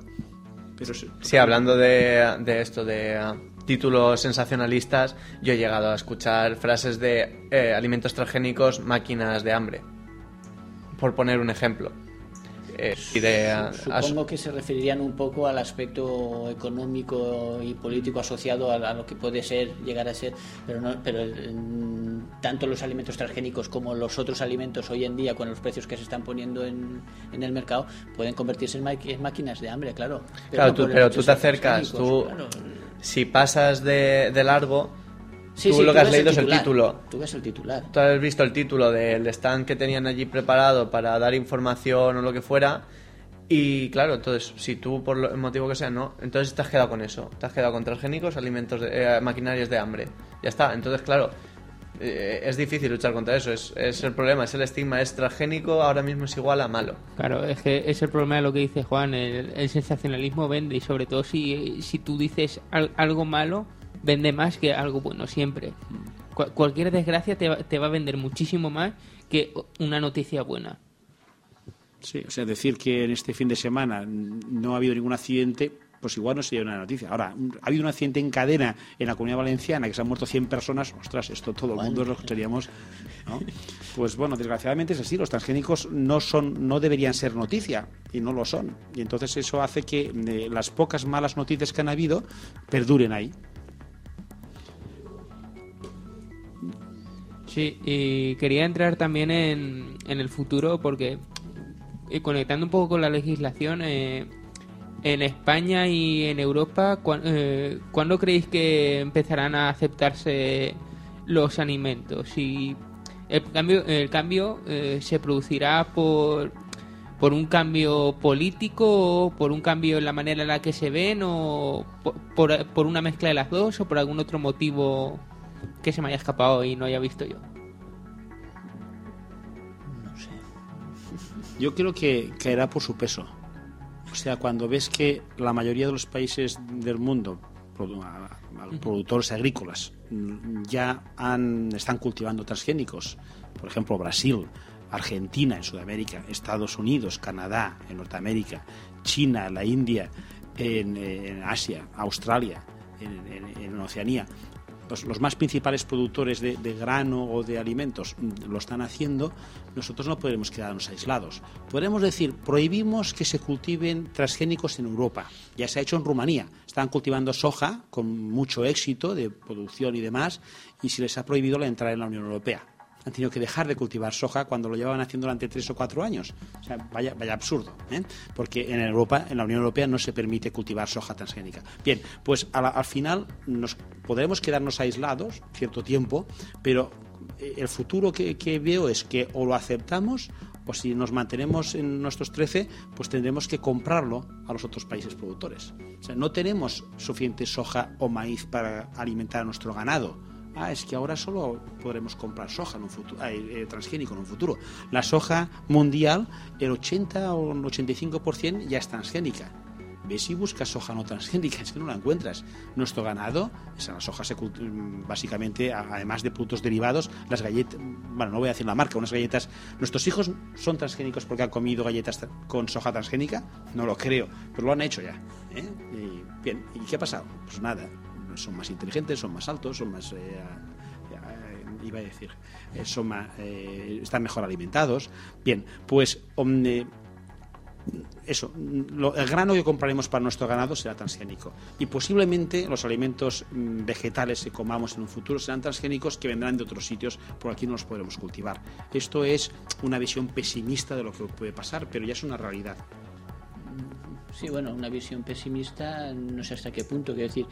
Sí, hablando de, de esto, de ah, títulos sensacionalistas, yo he llegado a escuchar frases de eh, alimentos transgénicos, máquinas de hambre. Por poner un ejemplo. Eh, Supongo que se referirían un poco al aspecto económico y político asociado a, a lo que puede ser, llegar a ser, pero no, pero mm, tanto los alimentos transgénicos como los otros alimentos hoy en día, con los precios que se están poniendo en, en el mercado, pueden convertirse en, en máquinas de hambre, claro. Claro, no tú- pero tú te acercas, tú- claro. si pasas de, de largo, Sí, tú sí, lo que has leído es el título. Tú ves el titular. Tú has visto el título del stand que tenían allí preparado para dar información o lo que fuera. Y claro, entonces, si tú por el motivo que sea no, entonces te has quedado con eso. Te has quedado con transgénicos, alimentos, de, eh, maquinarias de hambre. Ya está. Entonces, claro, eh, es difícil luchar contra eso. Es, es el problema, es el estigma. Es transgénico, ahora mismo es igual a malo. Claro, es que es el problema de lo que dice Juan, el, el sensacionalismo vende y sobre todo si, si tú dices al- algo malo, vende más que algo bueno siempre. Cual- cualquier desgracia te va, te va a vender muchísimo más que una noticia buena. Sí, o sea, decir que en este fin de semana no ha habido ningún accidente, pues igual no sería una noticia. Ahora, ha habido un accidente en cadena en la comunidad valenciana que se han muerto 100 personas, ostras, esto todo el mundo lo escucharíamos, ¿no? Pues bueno, desgraciadamente es así, los transgénicos no son no deberían ser noticia y no lo son. Y entonces eso hace que eh, las pocas malas noticias que han habido perduren ahí. Sí, y quería entrar también en, en el futuro porque eh, conectando un poco con la legislación, eh, en España y en Europa, eh, ¿cuándo creéis que empezarán a aceptarse los alimentos? Y el cambio, el cambio se producirá por, por un cambio político, o por un cambio en la manera en la que se ven, o por, por una mezcla de las dos, o por algún otro motivo que se me haya escapado y no haya visto yo. No sé. Yo creo que caerá por su peso. O sea, cuando ves que la mayoría de los países del mundo, productores agrícolas, mm, ya han, están cultivando transgénicos, por ejemplo, Brasil, Argentina en Sudamérica, Estados Unidos, Canadá en Norteamérica, China, la India, en, en Asia, Australia, en, en- en Oceanía, los, los más principales productores de, de grano o de alimentos lo están haciendo, nosotros no podremos quedarnos aislados. Podemos decir, prohibimos que se cultiven transgénicos en Europa. Ya se ha hecho en Rumanía. Están cultivando soja con mucho éxito de producción y demás, y se les ha prohibido la entrada en la Unión Europea. Han tenido que dejar de cultivar soja cuando lo llevaban haciendo durante tres o cuatro años. O sea, vaya, vaya absurdo, ¿eh? porque en Europa, en la Unión Europea, no se permite cultivar soja transgénica. Bien, pues a la- al final nos podremos quedarnos aislados cierto tiempo, pero eh, el futuro que, que veo es que o lo aceptamos o si nos mantenemos en nuestros 13, pues tendremos que comprarlo a los otros países productores. O sea, no tenemos suficiente soja o maíz para alimentar a nuestro ganado. Ah, es que ahora solo podremos comprar soja en un futuro, transgénico en un futuro. La soja mundial, el 80 o el 85% ya es transgénica. Ves y buscas soja no transgénica, [laughs] es que no la encuentras. Nuestro ganado, esa soja se mm, básicamente, además de productos derivados, las galletas, bueno, no voy a decir la marca, unas galletas. ¿Nuestros hijos son transgénicos porque han comido galletas con soja transgénica? No lo creo, pero lo han hecho ya. ¿eh? Bien, ¿y qué ha pasado? Pues nada, son más inteligentes, son más altos, son más... eh, eh, iba a decir, eh, son más, eh, están mejor alimentados. Bien, pues om, eh, eso, lo- el grano que compraremos para nuestro ganado será transgénico. Y posiblemente los alimentos mm, vegetales que comamos en un futuro serán transgénicos que vendrán de otros sitios, por aquí no los podremos cultivar. Esto es una visión pesimista de lo que puede pasar, pero ya es una realidad. Sí, bueno, una visión pesimista, no sé hasta qué punto, quiero decir,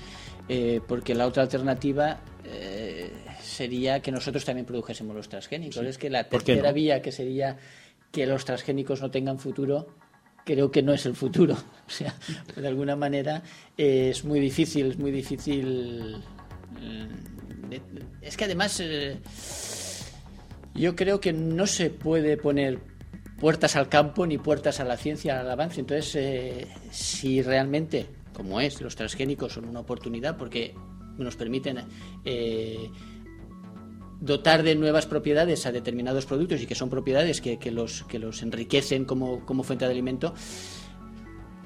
eh, porque la otra alternativa eh, sería que nosotros también produjésemos los transgénicos. Sí. Es que la ¿Por qué tercera no? vía, que sería que los transgénicos no tengan futuro, creo que no es el futuro. [laughs] O sea, de alguna manera eh, es muy difícil, es muy difícil. es que además yo creo que no se puede poner puertas al campo ni puertas a la ciencia, al avance. Entonces, eh, si realmente, como es, los transgénicos son una oportunidad porque nos permiten eh, dotar de nuevas propiedades a determinados productos y que son propiedades que, que los, que los enriquecen como, como fuente de alimento,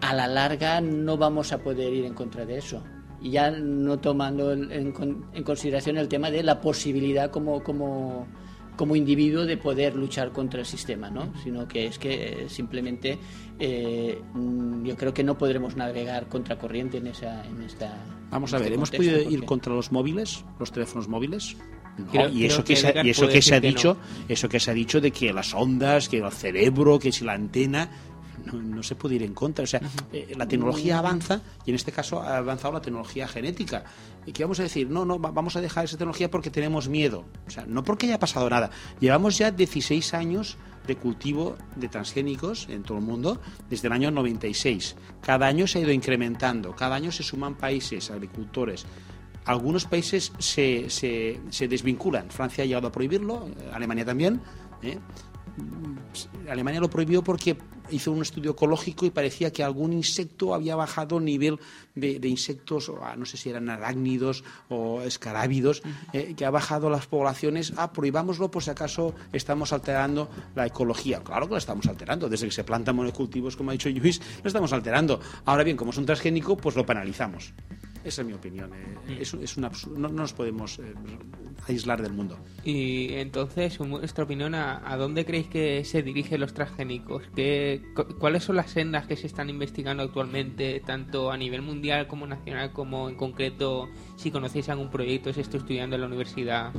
a la larga no vamos a poder ir en contra de eso. Y ya no tomando en, en en consideración el tema de la posibilidad como, como, como individuo de poder luchar contra el sistema, ¿no? Sino que es que eh, simplemente eh, mm, yo creo que no podremos navegar contracorriente en esa en esta Vamos en a este ver, ¿hemos contexto, podido ir contra los móviles, los teléfonos móviles? No, Creo- y eso que que, se, Edgar y eso puede que se ha que dicho, eso que se ha dicho de que las ondas, que el cerebro, que si la antena, no, no se puede ir en contra. O sea, eh, la tecnología avanza y en este caso ha avanzado la tecnología genética. ¿Y qué vamos a decir? No, no, va- vamos a dejar esa tecnología porque tenemos miedo. O sea, no porque haya pasado nada. Llevamos ya 16 años de cultivo de transgénicos en todo el mundo desde el año 96. Cada año se ha ido incrementando, cada año se suman países, agricultores. Algunos países se, se, se desvinculan. Francia ha llegado a prohibirlo, eh, Alemania también. ¿eh? Mm, Alemania lo prohibió porque hizo un estudio ecológico y parecía que algún insecto había bajado el nivel de, de insectos, ah, no sé si eran arácnidos o escarábidos, eh, que ha bajado las poblaciones. Ah, prohibámoslo por si acaso estamos alterando la ecología. Claro que la estamos alterando. Desde que se plantan monocultivos, como ha dicho Luis, lo estamos alterando. Ahora bien, como es un transgénico, pues lo penalizamos. Esa es mi opinión. eh, es, es un. No, no nos podemos eh, aislar del mundo. Y entonces, en vuestra opinión, ¿a, a dónde creéis que se dirigen los transgénicos? ¿Qué, cu- ¿Cuáles son las sendas que se están investigando actualmente, tanto a nivel mundial como nacional, como en concreto, si conocéis algún proyecto, si estoy estudiando en la universidad?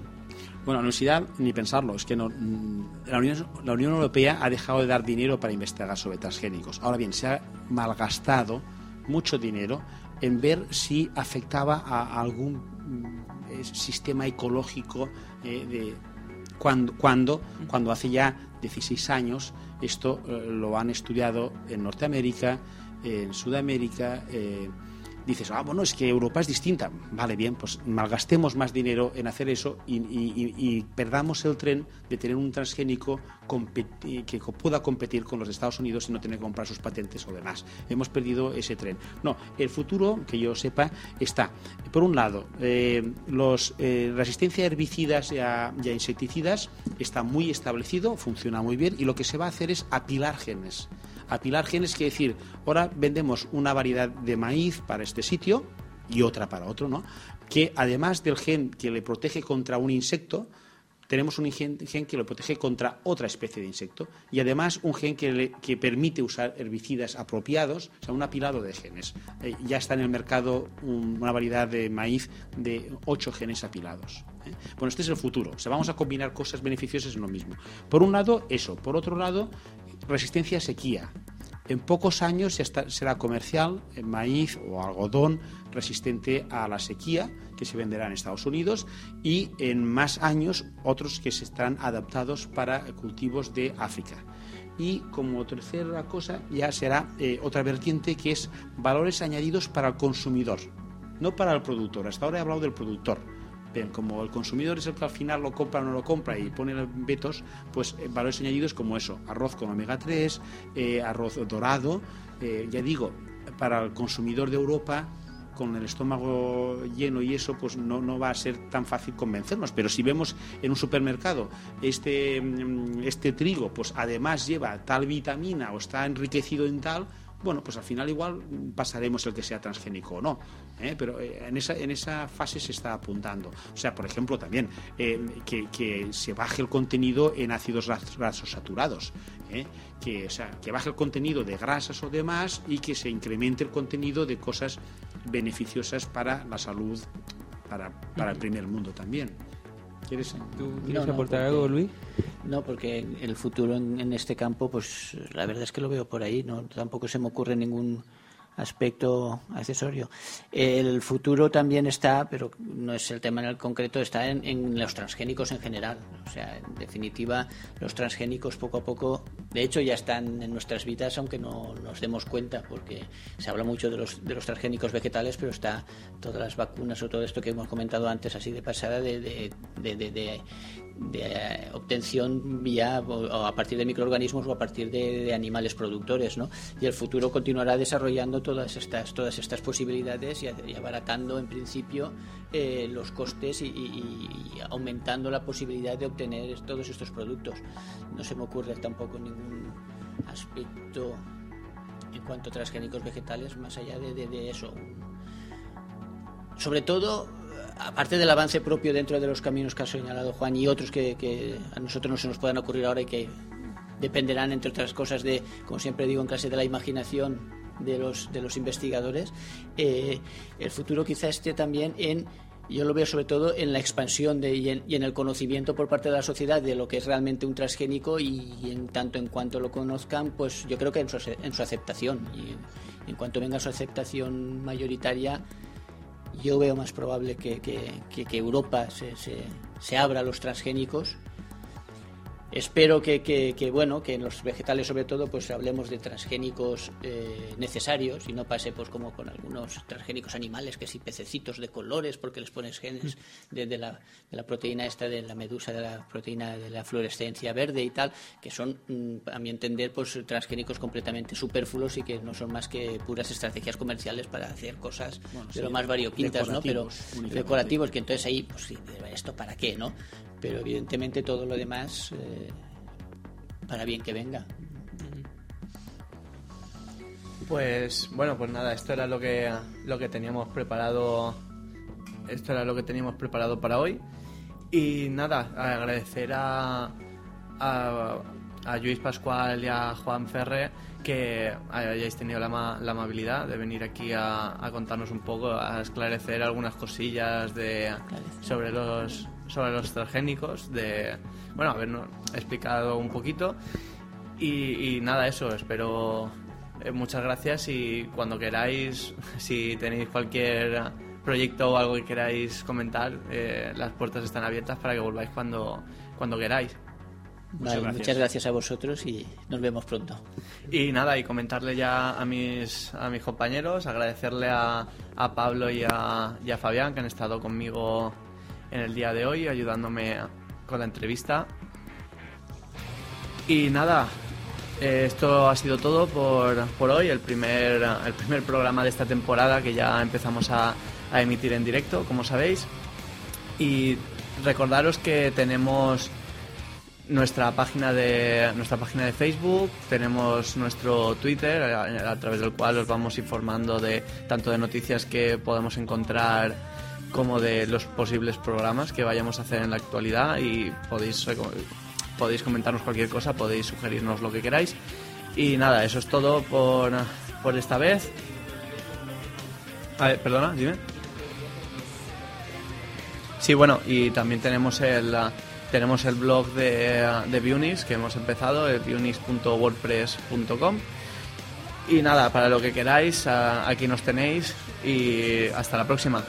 Bueno, la universidad, ni pensarlo, es que no, mm, la, Unión, la Unión Europea ha dejado de dar dinero para investigar sobre transgénicos. Ahora bien, se ha malgastado mucho dinero en ver si afectaba a algún mm, eh, sistema ecológico eh, de cuando, cuando, cuando hace ya 16 años esto eh, lo han estudiado en Norteamérica, en Sudamérica. Dices, ah, bueno, es que Europa es distinta. Vale, bien, pues malgastemos más dinero en hacer eso y, perdamos el tren de tener un transgénico que pueda competir con los Estados Unidos y no tener que comprar sus patentes o demás. Hemos perdido ese tren. No, el futuro, que yo sepa, está, por un lado, eh, los, eh, resistencia a herbicidas y a, y a insecticidas está muy establecido, funciona muy bien y lo que se va a hacer es apilar genes Apilar genes quiere decir, ahora vendemos una variedad de maíz para este sitio y otra para otro, ¿no? Que además del gen que le protege contra un insecto, tenemos un gen, que lo protege contra otra especie de insecto y además un gen que, permite usar herbicidas apropiados, o sea, un apilado de genes. Eh, ya está en el mercado un- una variedad de maíz de ocho genes apilados. ¿eh? Bueno, este es el futuro. O sea, vamos a combinar cosas beneficiosas en lo mismo. Por un lado, eso. Por otro lado, resistencia a sequía. En pocos años será comercial maíz o algodón resistente a la sequía que se venderá en Estados Unidos y en más años otros que se estarán adaptados para cultivos de África. Y como tercera cosa ya será eh, otra vertiente que es valores añadidos para el consumidor, no para el productor. Hasta ahora he hablado del productor. Bien, como el consumidor es el que al final lo compra o no lo compra y pone vetos, pues eh, valores añadidos como eso, arroz con omega 3, eh, arroz dorado, eh, ya digo, para el consumidor de Europa con el estómago lleno y eso, pues no, no va a ser tan fácil convencernos. Pero si vemos en un supermercado este, mm, este trigo, pues además lleva tal vitamina o está enriquecido en tal, bueno, pues al final igual pasaremos el que sea transgénico o no. ¿Eh? Pero eh, en, esa, en esa fase se está apuntando. O sea, por ejemplo, también eh, que, que se baje el contenido en ácidos gras- grasos saturados. ¿eh? Que, o sea, que baje el contenido de grasas o demás y que se incremente el contenido de cosas beneficiosas para la salud, para, para el primer mundo también. ¿Quieres? ¿Tú quieres No, no, aportar porque- algo, Luis? No, porque el futuro en, en este campo, pues la verdad es que lo veo por ahí. No, tampoco se me ocurre ningún aspecto accesorio. El futuro también está, pero no es el tema en el concreto, está en, en los transgénicos en general. O sea, en definitiva, los transgénicos poco a poco, de hecho, ya están en nuestras vidas, aunque no nos demos cuenta, porque se habla mucho de los, de los transgénicos vegetales, pero está todas las vacunas o todo esto que hemos comentado antes, así de pasada, de, de, de- de- eh, obtención vía o, a partir de microorganismos o a partir de, de animales productores, ¿no? Y el futuro continuará desarrollando todas estas todas estas posibilidades y, abaratando en principio eh, los costes y, aumentando la posibilidad de obtener todos estos productos. No se me ocurre tampoco ningún aspecto en cuanto a transgénicos vegetales más allá de- de eso. Sobre todo aparte del avance propio dentro de los caminos que ha señalado Juan y otros que, a nosotros no se nos puedan ocurrir ahora y que dependerán, entre otras cosas, de, como siempre digo en clase, de la imaginación de los, de los investigadores, eh, el futuro quizá esté también en, yo lo veo sobre todo en la expansión de, y, en, el conocimiento por parte de la sociedad de lo que es realmente un transgénico y, en tanto en cuanto lo conozcan, pues yo creo que en su, en su aceptación. Y en cuanto venga su aceptación mayoritaria, yo veo más probable que, que- Europa se, se- se abra a los transgénicos. Espero que, que- que, bueno, que en los vegetales sobre todo pues hablemos de transgénicos eh, necesarios y no pase pues como con algunos transgénicos animales que si pececitos de colores porque les pones genes de, de la, de la proteína esta de la medusa de la proteína de la fluorescencia verde y tal que son mm, a mi entender pues transgénicos completamente superfluos y que no son más que puras estrategias comerciales para hacer cosas Bueno, de sí, lo más variopintas no pero decorativos que entonces ahí pues sí, esto para qué no pero evidentemente todo lo demás eh, para bien que venga Pues bueno, pues nada, esto era lo que, lo que teníamos preparado. Esto era lo que teníamos preparado para hoy. Y nada, agradecer a, a, a Luis Pascual y a Juan Ferre que hayáis tenido la, la amabilidad de venir aquí a, a contarnos un poco, a esclarecer algunas cosillas de, sobre los sobre los transgénicos, de bueno, habernos explicado un poquito. Y, y nada, eso, espero. eh, muchas gracias y cuando queráis, [laughs] si tenéis cualquier proyecto o algo que queráis comentar, eh, las puertas están abiertas para que volváis cuando, cuando queráis. Vale, muchas gracias a vosotros y nos vemos pronto Y nada, y comentarle ya a mis, a mis compañeros, agradecerle a, a Pablo y a, y a Fabián que han estado conmigo en el día de hoy, ayudándome con la entrevista. Y nada, eh, esto ha sido todo por, por hoy, el primer, el primer programa de esta temporada que ya empezamos a, emitir en directo, como sabéis. Y recordaros que tenemos nuestra página de nuestra página de Facebook, tenemos nuestro Twitter a, a través del cual os vamos informando de tanto de noticias que podemos encontrar como de los posibles programas que vayamos a hacer en la actualidad y podéis podéis comentarnos cualquier cosa, podéis sugerirnos lo que queráis. Y nada, eso es todo por, por esta vez. A ver, perdona, dime. Sí, bueno, y también tenemos el tenemos el blog de, de Bunix que hemos empezado, el bunix.wordpress.com. Y nada, para lo que queráis, aquí nos tenéis y hasta la próxima.